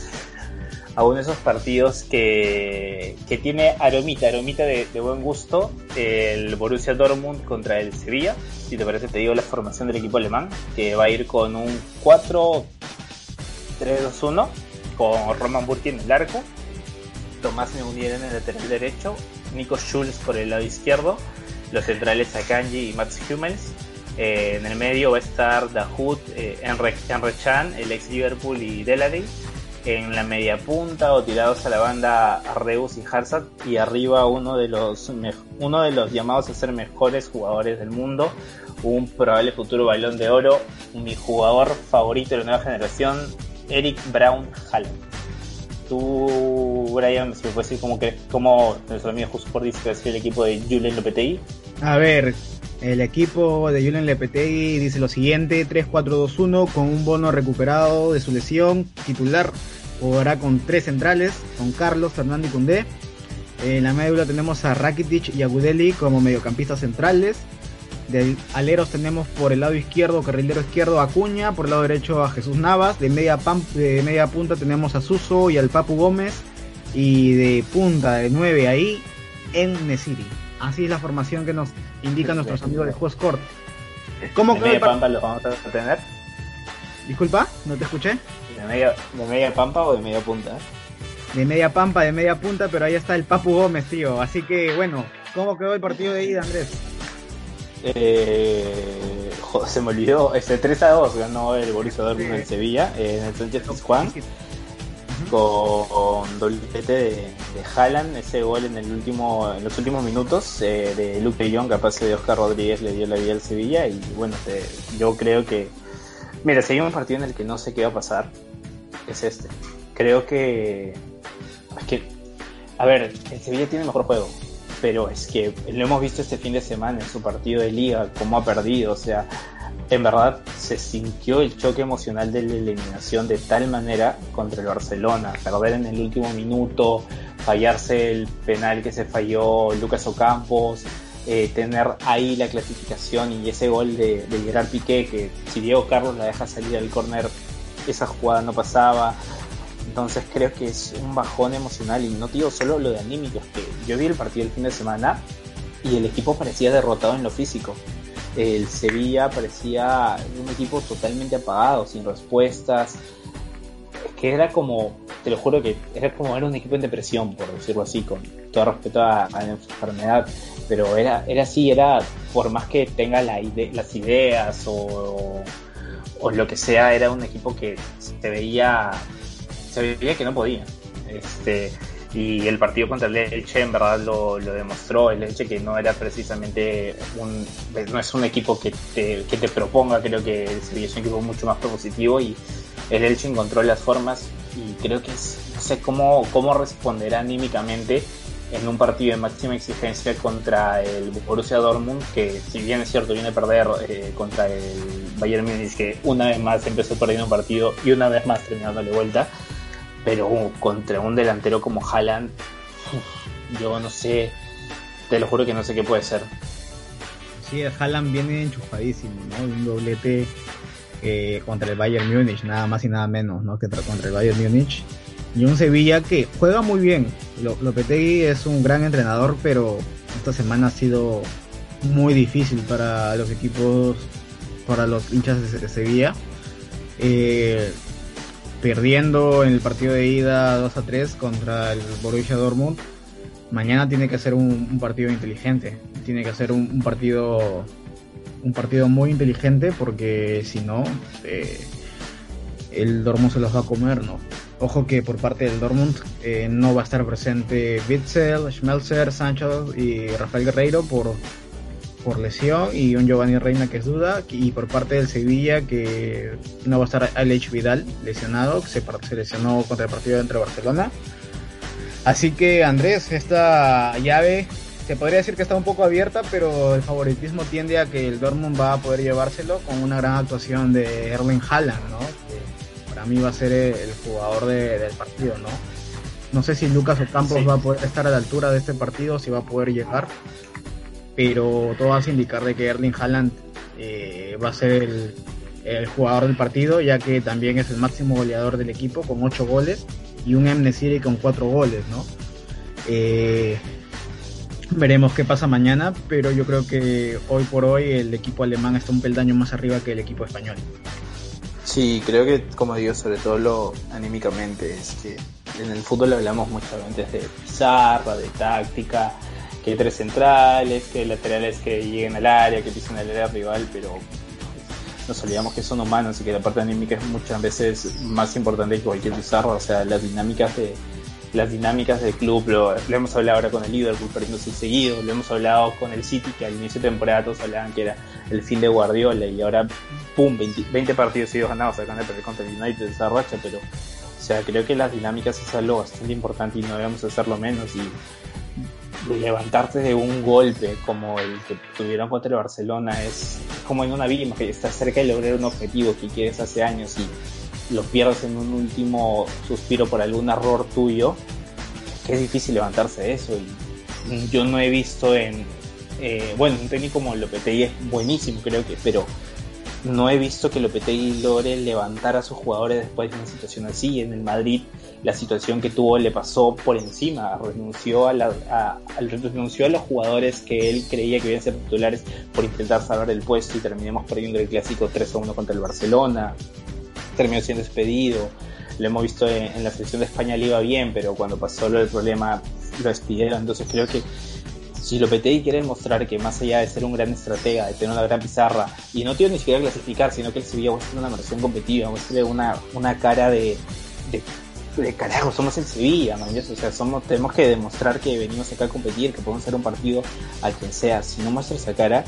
a uno de esos partidos que, que tiene aromita, aromita de, buen gusto, el Borussia Dortmund contra el Sevilla. Si te parece, te digo la formación del equipo alemán, que va a ir con un 4-3-2-1, con Roman Burki en el arco, Tomás Meunier en el lateral derecho, Nico Schulz por el lado izquierdo, los centrales Akanji y Mats Hummels. Eh, en el medio va a estar Dahoud, eh, Chan, el ex Liverpool y Delaney en la media punta o tirados a la banda Reus y Hazard y arriba uno de los uno de los llamados a ser mejores jugadores del mundo, un probable futuro balón de oro, mi jugador favorito de la nueva generación, Eric Brown Haaland. Tú, Brian, si me puedes decir cómo, que, cómo nuestro amigo Jusport dice que es el equipo de Julen Lopetegui. A ver, el equipo de Julen Lopetegui dice lo siguiente, 3-4-2-1 con un bono recuperado de su lesión, titular, jugará con tres centrales, con Carlos, Fernando y Cundé. En la médula tenemos a Rakitic y a Gudeli como mediocampistas centrales. De aleros tenemos por el lado izquierdo, carrilero izquierdo a Acuña, por el lado derecho a Jesús Navas, de media, de media punta tenemos a Suso y al Papu Gómez, y de punta de 9 ahí, en Nesiri. Así es la formación que nos indican nuestros amigos de Juez Court. ¿Cómo de media pampa los vamos a tener? Disculpa, no te escuché. ¿De media, ¿De media pampa o de media punta? De media pampa, de media punta, pero ahí está el Papu Gómez, tío. Así que bueno, ¿cómo quedó el partido de ida, Andrés? Eh, joder, se me olvidó. Este 3 a 2 ganó el Borussia Dortmund en Sevilla, en el Sánchez Juan. Con doblete de, de ese gol en el último, en los últimos minutos eh, de Luke de Jong, capaz de Oscar Rodríguez le dio la vida al Sevilla y bueno, yo creo que, mira, si hay un partido en el que no sé qué va a pasar, es este. Creo que, es que, a ver, el Sevilla tiene mejor juego, pero es que lo hemos visto este fin de semana en su partido de liga, cómo ha perdido, o sea, en verdad se sintió el choque emocional de la eliminación de tal manera contra el Barcelona, perder en el último minuto, fallarse el penal que se falló Lucas Ocampos, eh, tener ahí la clasificación y ese gol de, Gerard Piqué, que si Diego Carlos la deja salir al córner, esa jugada no pasaba. Entonces creo que es un bajón emocional y no digo solo lo de anímico, es que yo vi el partido el fin de semana y el equipo parecía derrotado en lo físico el Sevilla parecía un equipo totalmente apagado, sin respuestas, que era como, te lo juro que era como era un equipo en depresión, por decirlo así, con todo respeto a, la enfermedad, pero era, era así, era por más que tenga la las ideas o, o, lo que sea, era un equipo que se veía, se veía que no podía. Este, y el partido contra el Elche en verdad lo, lo, demostró, el Elche que no era precisamente un, no es un equipo que te, que te proponga, creo que el es un equipo mucho más propositivo y el Elche encontró las formas y creo que es, no sé cómo, cómo responderá anímicamente en un partido de máxima exigencia contra el Borussia Dortmund, que si bien es cierto viene a perder eh, contra el Bayern Múnich, que una vez más empezó perdiendo un partido y una vez más terminándole vuelta, pero contra un delantero como Haaland, yo no sé, te lo juro que no sé qué puede ser. Sí, Haaland viene enchufadísimo, ¿no? Un doblete eh, contra el Bayern Múnich, nada más y nada menos, ¿no? Que contra el Bayern Múnich. Y un Sevilla que juega muy bien. Lopetegui es un gran entrenador, pero esta semana ha sido muy difícil para los equipos, para los hinchas de Sevilla. Eh, perdiendo en el partido de ida 2 a 3 contra el Borussia Dortmund, mañana tiene que ser un, partido inteligente, tiene que ser un, partido un partido muy inteligente porque si no eh, el Dortmund se los va a comer, ¿no? Ojo que por parte del Dortmund eh, no va a estar presente Witzel, Schmelzer, Sancho y Rafael Guerreiro por por lesión y un Giovanni Reina que es duda y por parte del Sevilla que no va a estar Alex Vidal lesionado, que se, se lesionó contra el partido entre Barcelona. Así que Andrés, esta llave se podría decir que está un poco abierta, pero el favoritismo tiende a que el Dortmund va a poder llevárselo con una gran actuación de Erling Haaland, ¿no? Que para mí va a ser el jugador del partido, ¿no? No sé si Lucas Ocampos va a poder estar a la altura de este partido, si va a poder llegar pero todo hace indicar de que Erling Haaland eh, va a ser el, jugador del partido, ya que también es el máximo goleador del equipo con 8 goles y un Emnesiri con 4 goles, ¿no? Eh, veremos qué pasa mañana, pero yo creo que hoy por hoy el equipo alemán está un peldaño más arriba que el equipo español. Sí, creo que, como digo, sobre todo lo anímicamente, es que en el fútbol hablamos muchas veces de pizarra, de táctica, que hay tres centrales, que hay laterales que lleguen al área, que pisen el área rival, pero nos olvidamos que son humanos y que la parte anímica es muchas veces más importante que cualquier pizarra, o sea, las dinámicas de las dinámicas del club, lo, hemos hablado ahora con el Liverpool perdiéndose seguido, lo hemos hablado con el City, que al inicio de temporada todos hablaban que era el fin de Guardiola y ahora, ¡pum!, 20, partidos seguidos ganados, acaban de perder contra el United esa racha, pero, o sea, creo que las dinámicas es algo bastante importante y no debemos hacerlo menos y levantarte de un golpe como el que tuvieron contra el Barcelona es como en una víctima que estás cerca de lograr un objetivo que quieres hace años y lo pierdes en un último suspiro por algún error tuyo, que es difícil levantarse de eso. Y yo no he visto en, eh, bueno, un técnico como Lopetegui es buenísimo, creo que, pero no he visto que Lopetegui logre levantar a sus jugadores después de una situación así. En el Madrid la situación que tuvo le pasó por encima, renunció a, la, renunció a los jugadores que él creía que iban a ser titulares por intentar salvar el puesto. Y terminamos perdiendo el clásico 3 a 1 contra el Barcelona, terminó siendo despedido, lo hemos visto en, la selección de España le iba bien, pero cuando pasó lo del problema lo despidieron, entonces creo que si Lopetegui quiere demostrar que más allá de ser un gran estratega, de tener una gran pizarra, y no tiene ni siquiera clasificar, sino que el Sevilla va a ser una versión competitiva, va a ser una, una cara de de carajo, somos el Sevilla, man, o sea, somos, tenemos que demostrar que venimos acá a competir, que podemos hacer un partido al quien sea. Si no muestra esa cara,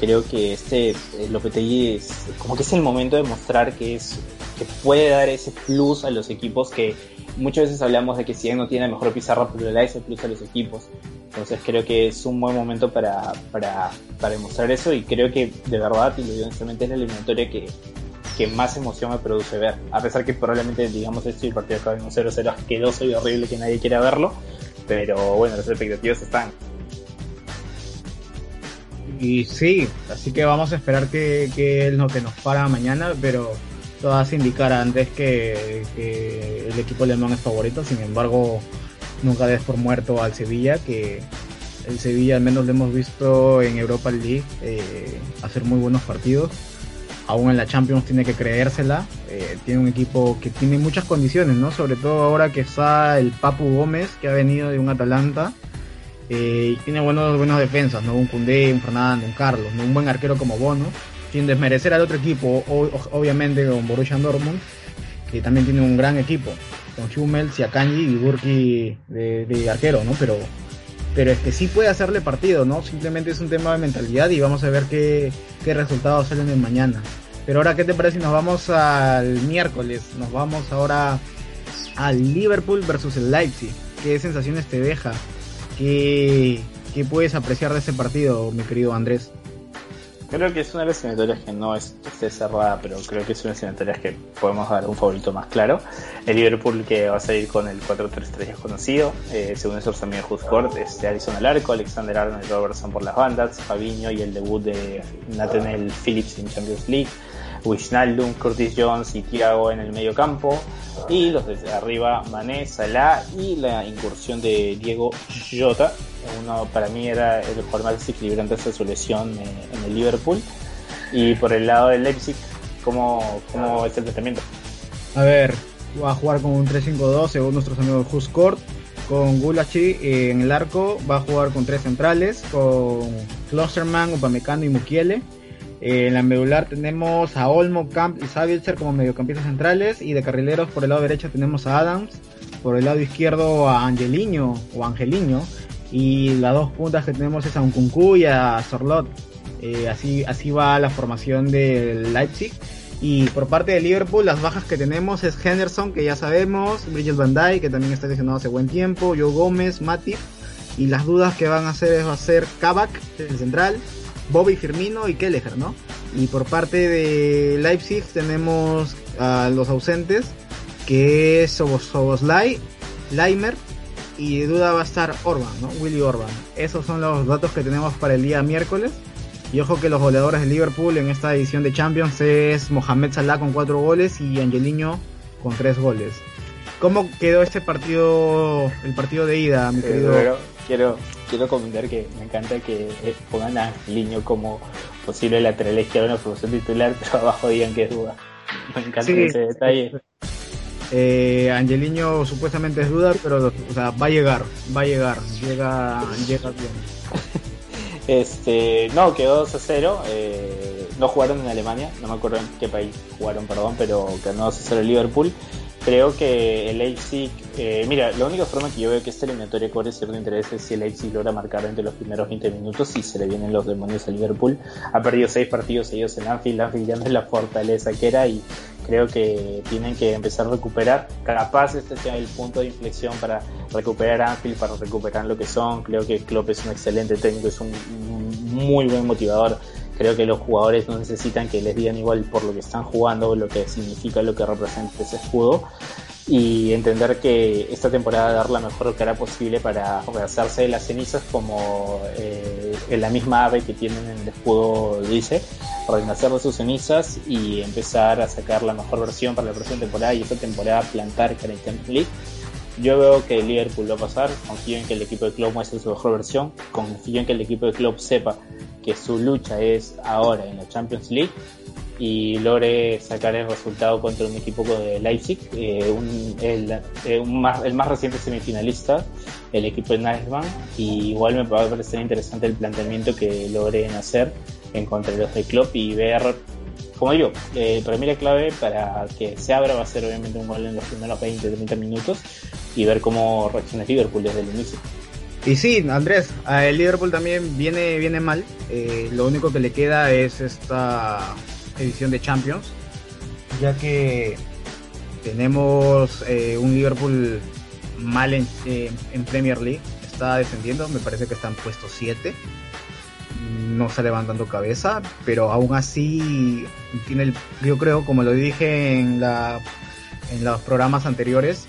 creo que este eh, Lopetegui es como que es el momento de mostrar que es que puede dar ese plus a los equipos que muchas veces hablamos de que si no tiene mejor pizarra, pero le da ese plus a los equipos. Entonces creo que es un buen momento para, para, para demostrar eso y creo que de verdad, y lo digo honestamente, es la eliminatoria que, que más emoción me produce ver. A pesar que probablemente, digamos, este partido acaba en un 0-0 asqueroso y horrible que nadie quiera verlo. Pero bueno, las expectativas están. Y sí, así que vamos a esperar que, que él no que nos para mañana, pero todas indicar antes que, que el equipo alemán es favorito. Sin embargo, nunca des por muerto al Sevilla, que el Sevilla al menos lo hemos visto en Europa League eh, hacer muy buenos partidos aún en la Champions tiene que creérsela. Eh, tiene un equipo que tiene muchas condiciones, ¿no? Sobre todo ahora que está el Papu Gómez, que ha venido de un Atalanta. Eh, y tiene buenos, buenas defensas, ¿no? Un Cundé, un Fernando, un Carlos, ¿no? Un buen arquero como Bono. Sin desmerecer al otro equipo, obviamente con Borussia Dortmund, que también tiene un gran equipo. Con Schumel, Siakanji y Burki de, de arquero, ¿no? Pero pero es que sí puede hacerle partido, ¿no? Simplemente es un tema de mentalidad y vamos a ver qué, qué resultados salen en mañana. Pero ahora, ¿qué te parece si nos vamos al miércoles? Nos vamos ahora al Liverpool versus el Leipzig. ¿Qué sensaciones te deja? ¿Qué, qué puedes apreciar de ese partido, mi querido Andrés? Creo que es una de las eliminatorias que no es, esté cerrada, pero creo que es una de las que podemos dar un favorito más claro. El Liverpool que va a salir con el 4-3-3 ya conocido, eh, según esos amigos Huscourt, este Alison al arco, Alexander Arnold y Robertson por las bandas, Fabinho y el debut de Nathaniel Phillips en Champions League. Wijnaldum, Curtis Jones y Thiago en el medio campo. Y los de arriba, Mané, Salah y la incursión de Diego Jota. Uno para mí era el jugador más desequilibrante hasta su lesión eh, en el Liverpool. Y por el lado del Leipzig, ¿cómo, cómo es el tratamiento? A ver, va a jugar con un 3-5-2 según nuestros amigos Huscourt. Con Gulachi en el arco va a jugar con tres centrales, con Klosterman, Upamecano y Mukiele en la medular tenemos a Olmo, Camp y Savitzer como mediocampistas centrales y de carrileros por el lado derecho tenemos a Adams, por el lado izquierdo a Angeliño o Angeliño y las dos puntas que tenemos es a Unkunku y a Sorlot. Eh, así, así va la formación del Leipzig. Y por parte de Liverpool, las bajas que tenemos es Henderson, que ya sabemos, Bridget Van Dijk, que también está lesionado hace buen tiempo, Joe Gómez, Matip. Y las dudas que van a hacer es va a ser Kabak, el central, Bobby Firmino y Kelleher, ¿no? Y por parte de Leipzig tenemos a los ausentes, que es Soboslai, Leimer y de duda va a estar Orban, ¿no? Willy Orban. Esos son los datos que tenemos para el día miércoles. Y ojo que los goleadores de Liverpool en esta edición de Champions es Mohamed Salah con 4 goles y Angeliño con 3 goles. ¿Cómo quedó este partido, el partido de ida, mi querido? quiero, quiero comentar que me encanta que eh, pongan a Liño como posible lateral izquierdo en la formación titular, pero abajo digan que es duda. Me encanta ese detalle. Eh, Angeliño supuestamente es duda, pero o sea, va a llegar, va a llegar, llega, llega bien. Este, no, quedó 2 a 0. Eh, no jugaron en Alemania, no me acuerdo en qué país jugaron, perdón, pero ganó 2 a 0 el Liverpool. Creo que el Leipzig, eh, mira, la única forma que yo veo que esta eliminatoria cobre cierto interés es si el Leipzig logra marcar entre los primeros 20 minutos y se le vienen los demonios a Liverpool. Ha perdido 6 partidos seguidos en Anfield, Anfield ya no es la fortaleza que era y creo que tienen que empezar a recuperar. Capaz este sea el punto de inflexión para recuperar Anfield, para recuperar lo que son. Creo que Klopp es un excelente técnico, es un muy buen motivador Creo que los jugadores no necesitan que les digan igual por lo que están jugando, lo que significa, lo que representa ese escudo. Y entender que esta temporada dar la mejor cara posible para hacerse de las cenizas como eh, en la misma ave que tienen en el escudo dice, renacer de sus cenizas y empezar a sacar la mejor versión para la próxima temporada y esta temporada plantar en League. Yo veo que el Liverpool va a pasar, confío en que el equipo de club muestre su mejor versión, confío en que el equipo de club sepa que su lucha es ahora en la Champions League y logre sacar el resultado contra un equipo de Leipzig, eh, el, eh, más, el más reciente semifinalista, el equipo de Nagelsmann, y igual me va a parecer interesante el planteamiento que logren hacer en contra de los de club y ver como digo, eh, para mí la clave para que se abra va a ser obviamente un gol en los primeros 20-30 minutos y ver cómo reacciona Liverpool desde el inicio. Y sí, Andrés, el Liverpool también viene, viene mal. Eh, lo único que le queda es esta edición de Champions, ya que tenemos eh, un Liverpool mal en, en, Premier League. Está descendiendo, me parece que está en puesto 7. No está levantando cabeza, pero aún así tiene el, yo creo, como lo dije en, la, en los programas anteriores,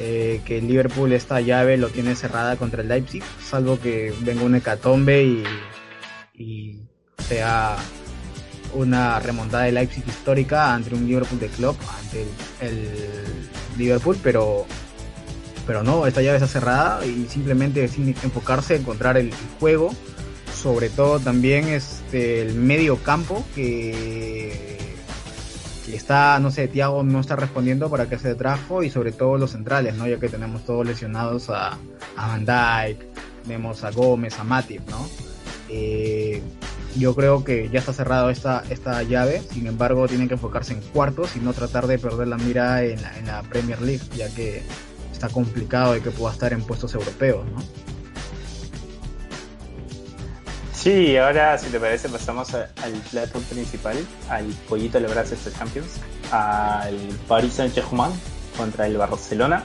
eh, que Liverpool esta llave lo tiene cerrada contra el Leipzig, salvo que venga un hecatombe y, sea una remontada de Leipzig histórica ante un Liverpool de club, ante el, Liverpool, pero pero no, esta llave está cerrada y simplemente sin enfocarse en encontrar el, juego, sobre todo también este el medio campo que está, no sé, Thiago no está respondiendo para que se trajo y sobre todo los centrales, ¿no? Ya que tenemos todos lesionados a, a Van Dijk, vemos a Gómez, a Matip, ¿no? Eh, yo creo que ya está cerrado esta, esta llave, sin embargo tienen que enfocarse en cuartos y no tratar de perder la mira en la, Premier League, ya que está complicado de que pueda estar en puestos europeos. Sí, ahora si te parece pasamos al plato principal, al pollito de los de Champions, al Paris Saint-Germain contra el Barcelona,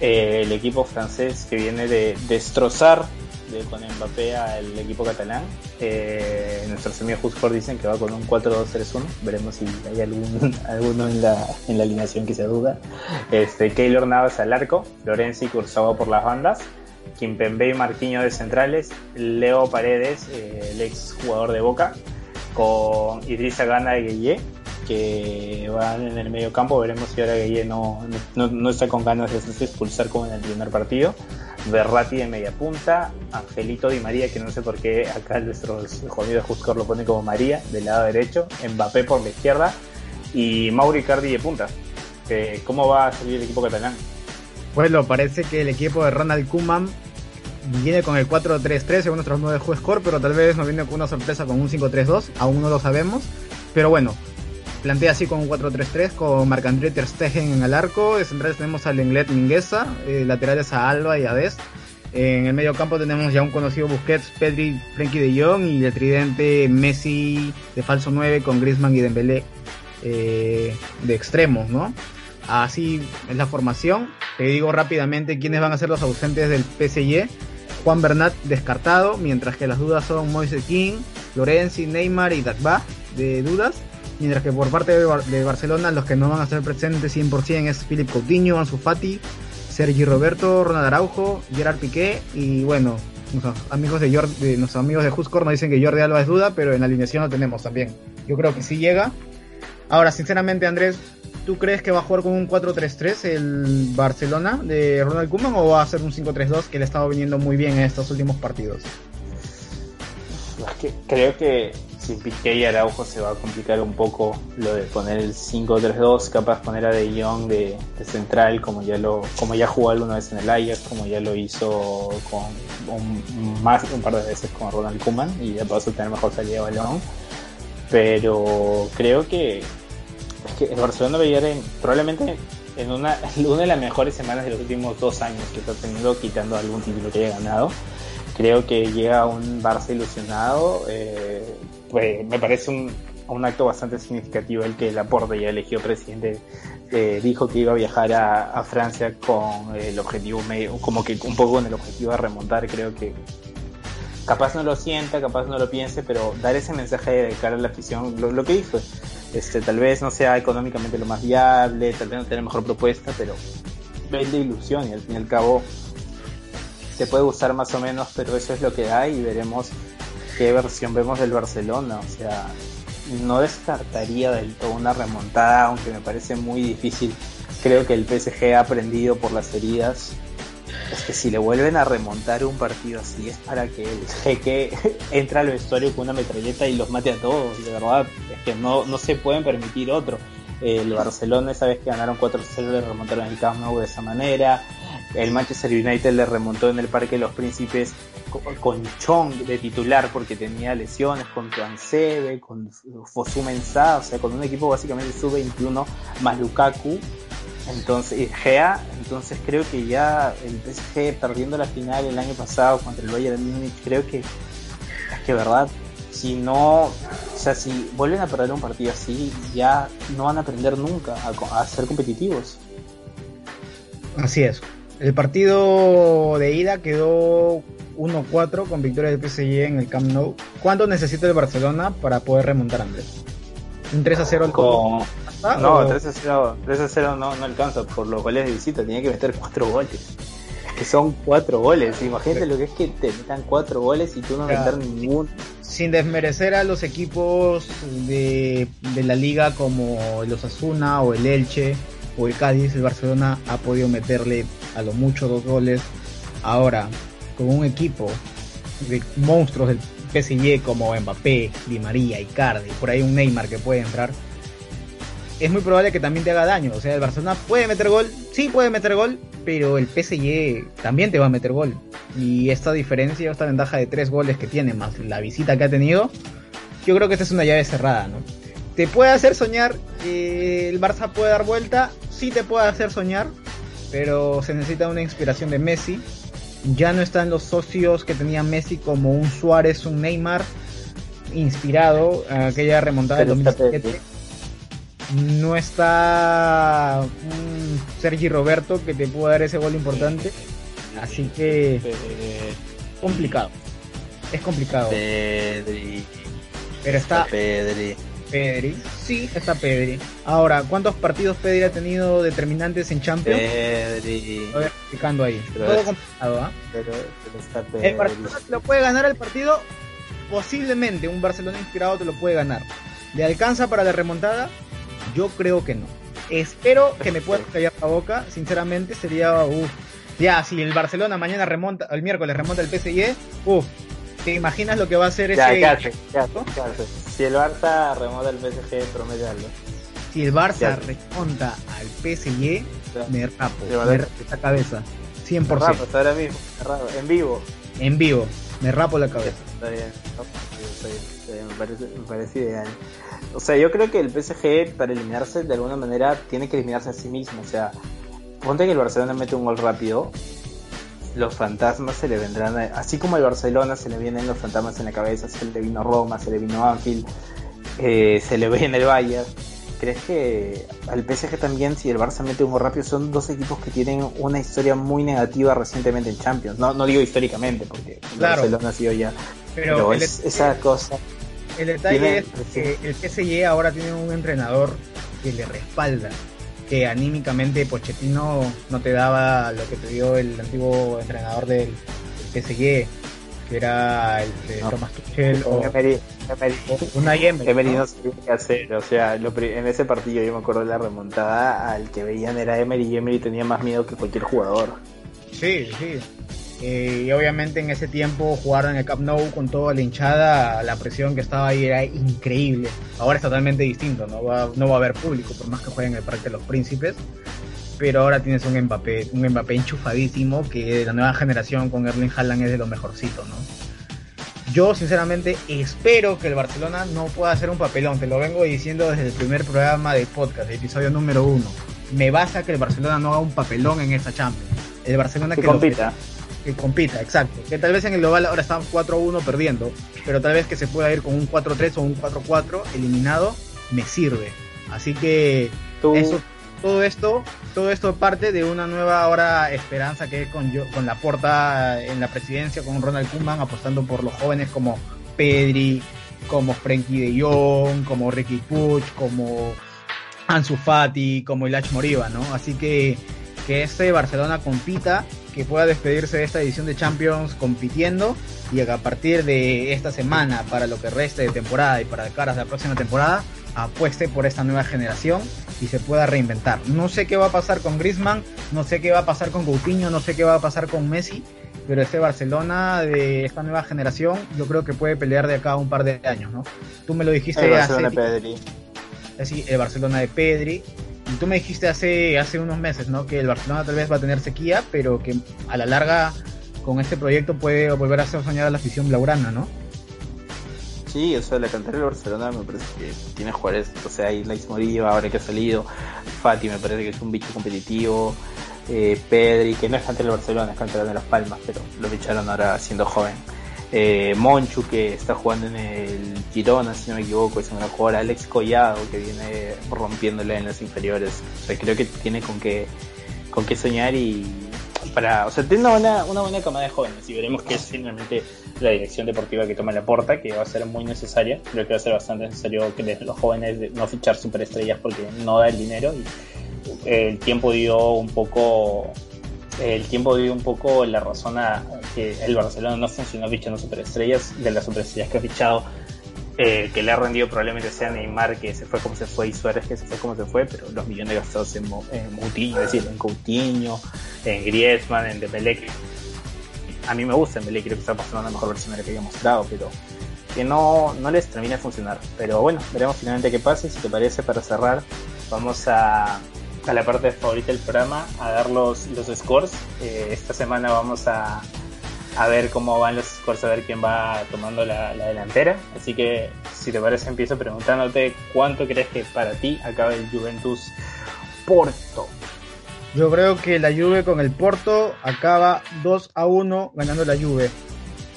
eh, el equipo francés que viene de destrozar de, con Mbappé al equipo catalán. Eh, nuestros amigos Jusfor dicen que va con un 4-2-3-1, veremos si hay algún, alguno en la, en la alineación que se duda. Este, Keylor Navas al arco, Lorenzi Curzaba por las bandas. Kimpembe y Marquinhos de centrales, Leo Paredes, eh, el ex jugador de Boca, con Idrissa Gana y Guille, que van en el medio campo. Veremos si ahora Guille no, no, está con ganas de expulsar como en el primer partido. Berrati de media punta, Angelito Di María, que no sé por qué acá nuestro jodido Juscor lo pone como María, del lado derecho, Mbappé por la izquierda y Mauri Cardi de punta. ¿Cómo va a salir el equipo catalán? Bueno, parece que el equipo de Ronald Koeman viene con el 4-3-3 según nuestros nueve juez score, pero tal vez nos viene con una sorpresa con un 5-3-2, aún no lo sabemos. Pero bueno, plantea así con un 4-3-3 con Marc-André Ter Stegen en el arco, de centrales tenemos a Lenglet Mingueza, eh, laterales a Alba y a Dest. En el medio campo tenemos ya un conocido Busquets, Pedri, Frenkie de Jong y el tridente Messi de falso 9 con Griezmann y Dembélé eh, de extremos, ¿no? Así es la formación. Te digo rápidamente quiénes van a ser los ausentes del PSG. Juan Bernat descartado, mientras que las dudas son Moise King, Lorenzi, Neymar y Dagba de dudas. Mientras que por parte de, Barcelona los que no van a estar presentes 100% es Philip Coutinho, Ansu Fati, Sergi Roberto, Ronald Araujo, Gerard Piqué y bueno, nuestros amigos de, Jordi, nuestros amigos de nos dicen que Jordi Alba es duda, pero en la alineación lo tenemos también. Yo creo que sí llega. Ahora, sinceramente, Andrés, ¿Tú crees que va a jugar con un 4-3-3 el Barcelona de Ronald Koeman o va a ser un 5-3-2 que le ha estado viniendo muy bien en estos últimos partidos? creo que si Piqué y Araujo se va a complicar un poco lo de poner el 5-3-2, capaz poner a De Jong de, central como ya lo como ya jugó alguna vez en el Ajax, como ya lo hizo con un, más un par de veces con Ronald Koeman y de paso tener mejor salida de balón. Pero creo que es que el Barcelona a en, probablemente en una, una de las mejores semanas de los últimos dos años que está teniendo, quitando algún título que haya ganado. Creo que llega un Barça ilusionado. Eh, pues me parece un, un acto bastante significativo el que Laporte ya elegido presidente eh, dijo que iba a viajar a, a, Francia con el objetivo medio, como que un poco con el objetivo de remontar creo que capaz no lo sienta capaz no lo piense pero dar ese mensaje de cara a la afición lo, lo que dijo este, tal vez no sea económicamente lo más viable, tal vez no tenga mejor propuesta, pero vende ilusión y al fin y al cabo te puede gustar más o menos, pero eso es lo que hay y veremos qué versión vemos del Barcelona. O sea, no descartaría del todo una remontada, aunque me parece muy difícil. Creo que el PSG ha aprendido por las heridas es que si le vuelven a remontar un partido así es para que el jeque entre al vestuario con una metralleta y los mate a todos. De verdad, es que no, no se pueden permitir otro. El Barcelona esa vez que ganaron 4-0 le remontaron el Camp Nou de esa manera. el Manchester United le remontó en el Parque de los Príncipes con, Chong de titular porque tenía lesiones, con Tuansebe, con Fosu Mensah, o sea, con un equipo básicamente sub-21 más Lukaku. Entonces, Gea, entonces creo que ya el PSG perdiendo la final el año pasado contra el Bayern de Múnich, creo que es que verdad, si no, o sea, si vuelven a perder un partido así, ya no van a aprender nunca a, a ser competitivos. Así es. El partido de ida quedó 1-4 con victoria del PSG en el Camp Nou. ¿Cuánto necesita el Barcelona para poder remontar Andrés? ¿Un 3 0 al con... No, 3 0, 3 0 no, no alcanza por los goles de visita, tenía que meter 4 goles. Es que son 4 goles, imagínate lo que es que te metan 4 goles y tú no meter ningún. Sin desmerecer a los equipos de, de la liga como el Osasuna o el Elche o el Cádiz, el Barcelona ha podido meterle a lo mucho dos goles. Ahora, con un equipo de monstruos del PSG como Mbappé, Di María, Icardi, por ahí un Neymar que puede entrar, es muy probable que también te haga daño. O sea, el Barcelona puede meter gol, sí puede meter gol, pero el PSG también te va a meter gol. Y esta diferencia, esta ventaja de tres goles que tiene, más la visita que ha tenido, yo creo que esta es una llave cerrada, ¿no? ¿Te puede hacer soñar que el Barça puede dar vuelta? Sí te puede hacer soñar, pero se necesita una inspiración de Messi. Ya no están los socios que tenía Messi como un Suárez, un Neymar, inspirado a aquella remontada del 2007. No está un Sergi Roberto que te pueda dar ese gol importante. Así que complicado. Es complicado. Pedri. Pero está Pedri. Pedri, sí, está Pedri. Ahora, ¿cuántos partidos Pedri ha tenido determinantes en Champions? Pedri. Estoy explicando ahí. Pero Todo es- complicado, ¿ah? Pero, pero está Pedri. El Barcelona te lo puede ganar el partido, posiblemente un Barcelona inspirado te lo puede ganar. ¿Le alcanza para la remontada? Yo creo que no. Espero que me pueda callar la boca, sinceramente sería, uff. Ya, si el Barcelona mañana remonta, el miércoles remonta el PSG, uff. ¿Te imaginas lo que va a hacer Ya, ese... ¿qué hace? ¿Qué hace? ¿Qué hace? Si el Barça remonta el PSG, prométalo. Si el Barça Ya. remonta al PSG, me rapo, Sí, me rapo la cabeza. 100%. Ramos, ahora mismo, en vivo. En vivo, me rapo la cabeza. Está bien, está bien, bien, me parece, me parece ideal. O sea, yo creo que el PSG para eliminarse de alguna manera tiene que eliminarse a sí mismo. O sea, ponte que el Barcelona mete un gol rápido, los fantasmas se le vendrán, a- así como al Barcelona se le vienen los fantasmas en la cabeza, se le vino Roma, se le vino Anfield, eh, se le ve en el Bayern. ¿Crees que al PSG también, si el Barça mete un gol rápido, son dos equipos que tienen una historia muy negativa recientemente en Champions? No, no digo históricamente, porque el Claro. Barcelona ha sido ya Pero, pero el, es esa cosa. El detalle es que el PSG ahora tiene un entrenador que le respalda. Que anímicamente Pochettino no te daba lo que te dio el antiguo entrenador del, PSG, que era el de No. Thomas Tuchel o, Emery, Emery, o Unai Emery, Emery ¿no? no sabía qué hacer. O sea, lo en ese partido yo me acuerdo de la remontada al que veían era Emery y Emery tenía más miedo que cualquier jugador. Sí, sí. Eh, y obviamente en ese tiempo jugar en el Camp Nou con toda la hinchada, la presión que estaba ahí era increíble. Ahora es totalmente distinto, no va, no va a haber público por más que jueguen en el Parque de los Príncipes. Pero ahora tienes un Mbappé, un Mbappé enchufadísimo que de la nueva generación con Erling Haaland es de lo mejorcito, ¿no? Yo sinceramente espero que el Barcelona no pueda hacer un papelón, te lo vengo diciendo desde el primer programa de podcast, episodio número uno. Me basa que el Barcelona no haga un papelón en esta Champions. El Barcelona Que que lo- compita. Que compita, exacto. Que tal vez en el global ahora están 4-1 perdiendo, pero tal vez que se pueda ir con un 4-3 o un 4-4 eliminado, me sirve. Así que Tú, eso, todo esto, todo esto parte de una nueva ahora esperanza que es con, yo- con la porta en la presidencia, con Ronald Koeman apostando por los jóvenes como Pedri, como Frenkie de Jong, como Ricky Puig, como Ansu Fati, como Ilach Moriba, ¿no? Así que que este Barcelona compita, que pueda despedirse de esta edición de Champions compitiendo y a partir de esta semana para lo que reste de temporada y para de caras a la próxima temporada apueste por esta nueva generación y se pueda reinventar. No sé qué va a pasar con Griezmann, no sé qué va a pasar con Coutinho, no sé qué va a pasar con Messi, pero este Barcelona de esta nueva generación yo creo que puede pelear de acá a un par de años, ¿no? Tú me lo dijiste el hace Barcelona Pedri. así el Barcelona de Pedri tú me dijiste hace, hace unos meses, ¿no? Que el Barcelona tal vez va a tener sequía, pero que a la larga con este proyecto puede volver a ser soñada la afición blaugrana, ¿no? Sí, o sea, la cantera del Barcelona me parece que tiene jugadores, o sea, hay Lais Morillo, ahora que ha salido, Fati me parece que es un bicho competitivo, eh, Pedri, que no es cantera del Barcelona, es cantera de Las Palmas, pero lo ficharon ahora siendo joven. Eh, Monchu, que está jugando en el Girona, si no me equivoco, es una jugadora, Alex Collado, que viene rompiéndole en las inferiores. O sea, creo que tiene con qué, con qué soñar y para, o sea, tiene una buena, una buena camada de jóvenes y veremos qué es finalmente la dirección deportiva que toma la porta, que va a ser muy necesaria. Creo que va a ser bastante necesario que los jóvenes no fichar superestrellas porque no da el dinero y el tiempo dio un poco el tiempo dio un poco la razón a que el Barcelona no funcionó fichando superestrellas de las superestrellas que ha fichado eh, que le ha rendido probablemente sea Neymar que se fue como se fue y Suárez que se fue como se fue pero los millones gastados en, en es decir, en Coutinho en Griezmann, en Dembélé a mí me gusta Dembélé creo que está pasando la mejor versión de la que había mostrado pero que no, no les termina de funcionar pero bueno, veremos finalmente qué pasa si te parece para cerrar vamos a a la parte favorita del programa, a dar los, los scores. Eh, esta semana vamos a, a, ver cómo van los scores, a ver quién va tomando la, la, delantera. Así que, si te parece, empiezo preguntándote cuánto crees que para ti acaba el Juventus Porto. Yo creo que la Juve con el Porto acaba 2 a 1 ganando la Juve.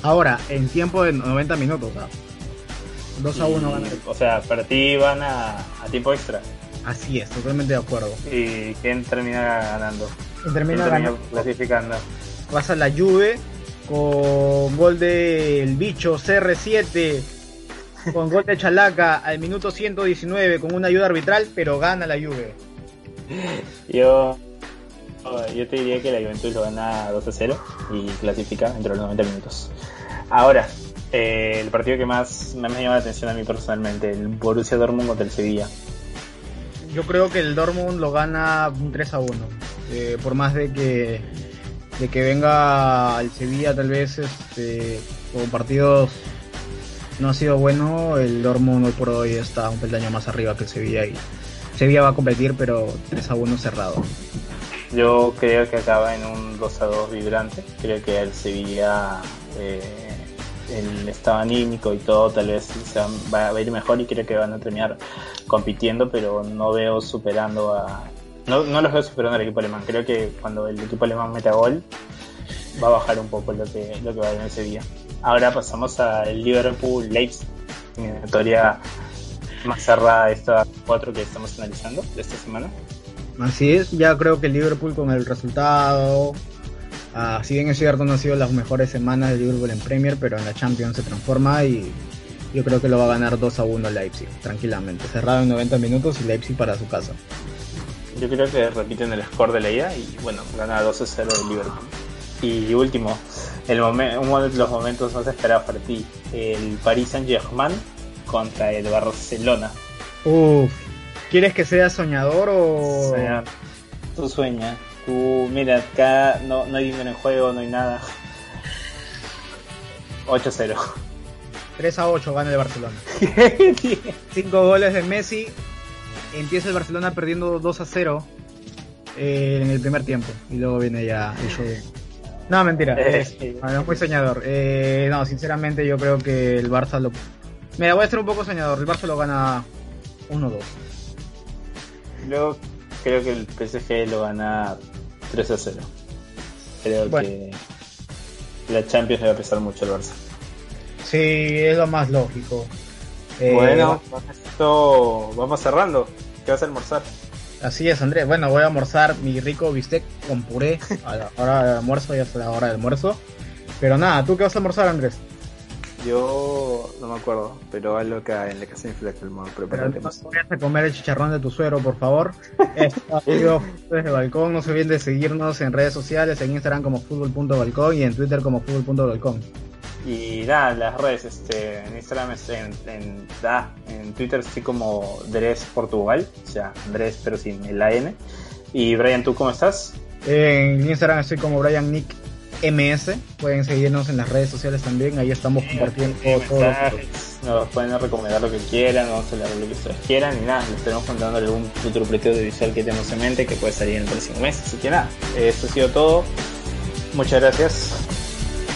Ahora, en tiempo de 90 minutos, 2 a 1 gana. O sea, para ti van a, a tiempo extra. Así es, totalmente de acuerdo. ¿Y quién termina ganando? ¿Quién termina, ganando? clasificando? Pasa la Juve con gol del bicho CR7, con gol de Chalaca al minuto 119 con una ayuda arbitral, pero gana la Juve. Yo, yo te diría que la Juventus lo gana 2 a 0 y clasifica entre los 90 minutos. Ahora, eh, el partido que más me ha llamado la atención a mí personalmente, el Borussia Dortmund contra el Sevilla yo creo que el Dortmund lo gana un 3 a 1. Eh, por más de que de que venga el Sevilla tal vez este con partidos no ha sido bueno, el Dortmund hoy por hoy está un peldaño más arriba que el Sevilla y Sevilla va a competir pero 3 a 1 cerrado. Yo creo que acaba en un 2 a 2 vibrante, creo que el Sevilla eh, el estado anímico y todo tal vez se va a ir mejor y creo que van a terminar compitiendo, pero no veo superando a... No, no los veo superando al equipo alemán. Creo que cuando el equipo alemán meta gol va a bajar un poco lo que, lo que va a en ese día. Ahora pasamos al Liverpool Leipzig, historia más cerrada de estas cuatro que estamos analizando de esta semana. Así es, ya creo que el Liverpool con el resultado Ah, si bien es cierto, no han sido las mejores semanas de Liverpool en Premier, pero en la Champions se transforma y yo creo que lo va a ganar 2 a 1 Leipzig, tranquilamente. Cerrado en 90 minutos y Leipzig para su casa. Yo creo que repiten el score de la ida y bueno, gana 2 a 0 de Liverpool. Y último, el uno de los momentos más esperados para ti, el Paris Saint Germain contra el Barcelona. Uff, ¿quieres que sea soñador o...? Soñar. Tú sueña. Tú, mira, acá no, no hay dinero en juego, no hay nada. 8-0. 3 a 8 gana el Barcelona. 5 goles de Messi. Empieza el Barcelona perdiendo 2 a 0 eh, en el primer tiempo. Y luego viene ya el show. No, mentira. Es, es, muy soñador. Eh, no, sinceramente yo creo que el Barça lo... Mira, voy a ser un poco soñador. El Barça lo gana 1-2. Luego creo que el PSG lo gana 3 a 0. Creo que la Champions le va a pesar mucho el Barça. Sí, es lo más lógico. Eh, bueno, esto vamos cerrando. ¿Qué vas a almorzar? Así es, Andrés. Bueno, voy a almorzar mi rico bistec con puré a la hora del almuerzo, ya es la hora del almuerzo. Pero nada, ¿tú qué vas a almorzar, Andrés? Yo no me acuerdo, pero algo que en la casa de Fleckfelmo prepárate más. No a comer el chicharrón de tu suero, por favor. Esto desde Balcón. No se olviden de seguirnos en redes sociales, en Instagram como fútbol.balcón y en Twitter como fútbol.balcón. Y nada, las redes, este, en Instagram, en, en, da, en Twitter estoy como Dres Portugal, o sea, Andrés pero sin el AN. Y Brian, ¿tú cómo estás? En Instagram estoy como Brian Nick MS. Pueden seguirnos en las redes sociales también. Ahí estamos compartiendo todo. Nos pueden recomendar lo que quieran, vamos a de lo que ustedes quieran y nada, les estaremos contando algún futuro proyecto audiovisual que tenemos en mente que puede salir en el próximo mes. Así que nada, eso ha sido todo. Muchas gracias.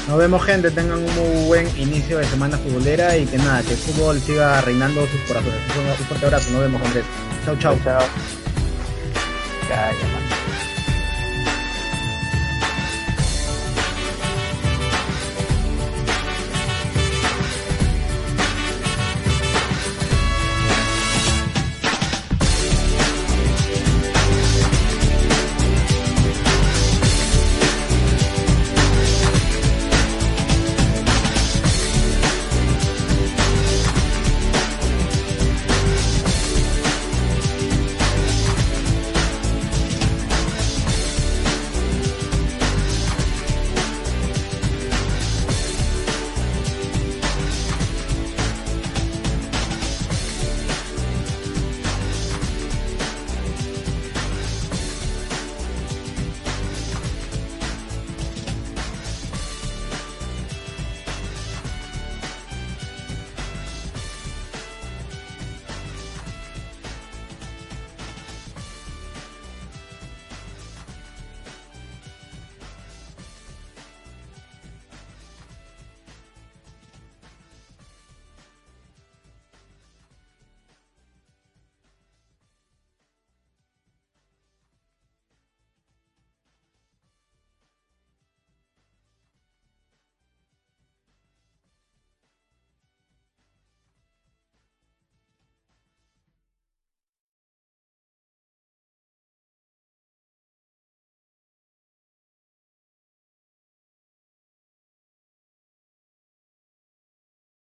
Nos vemos gente, tengan un muy buen inicio de semana futbolera y que nada, que el fútbol siga reinando sus corazones. Un fuerte abrazo, nos vemos Andrés. Chau, chau. Chao. chao.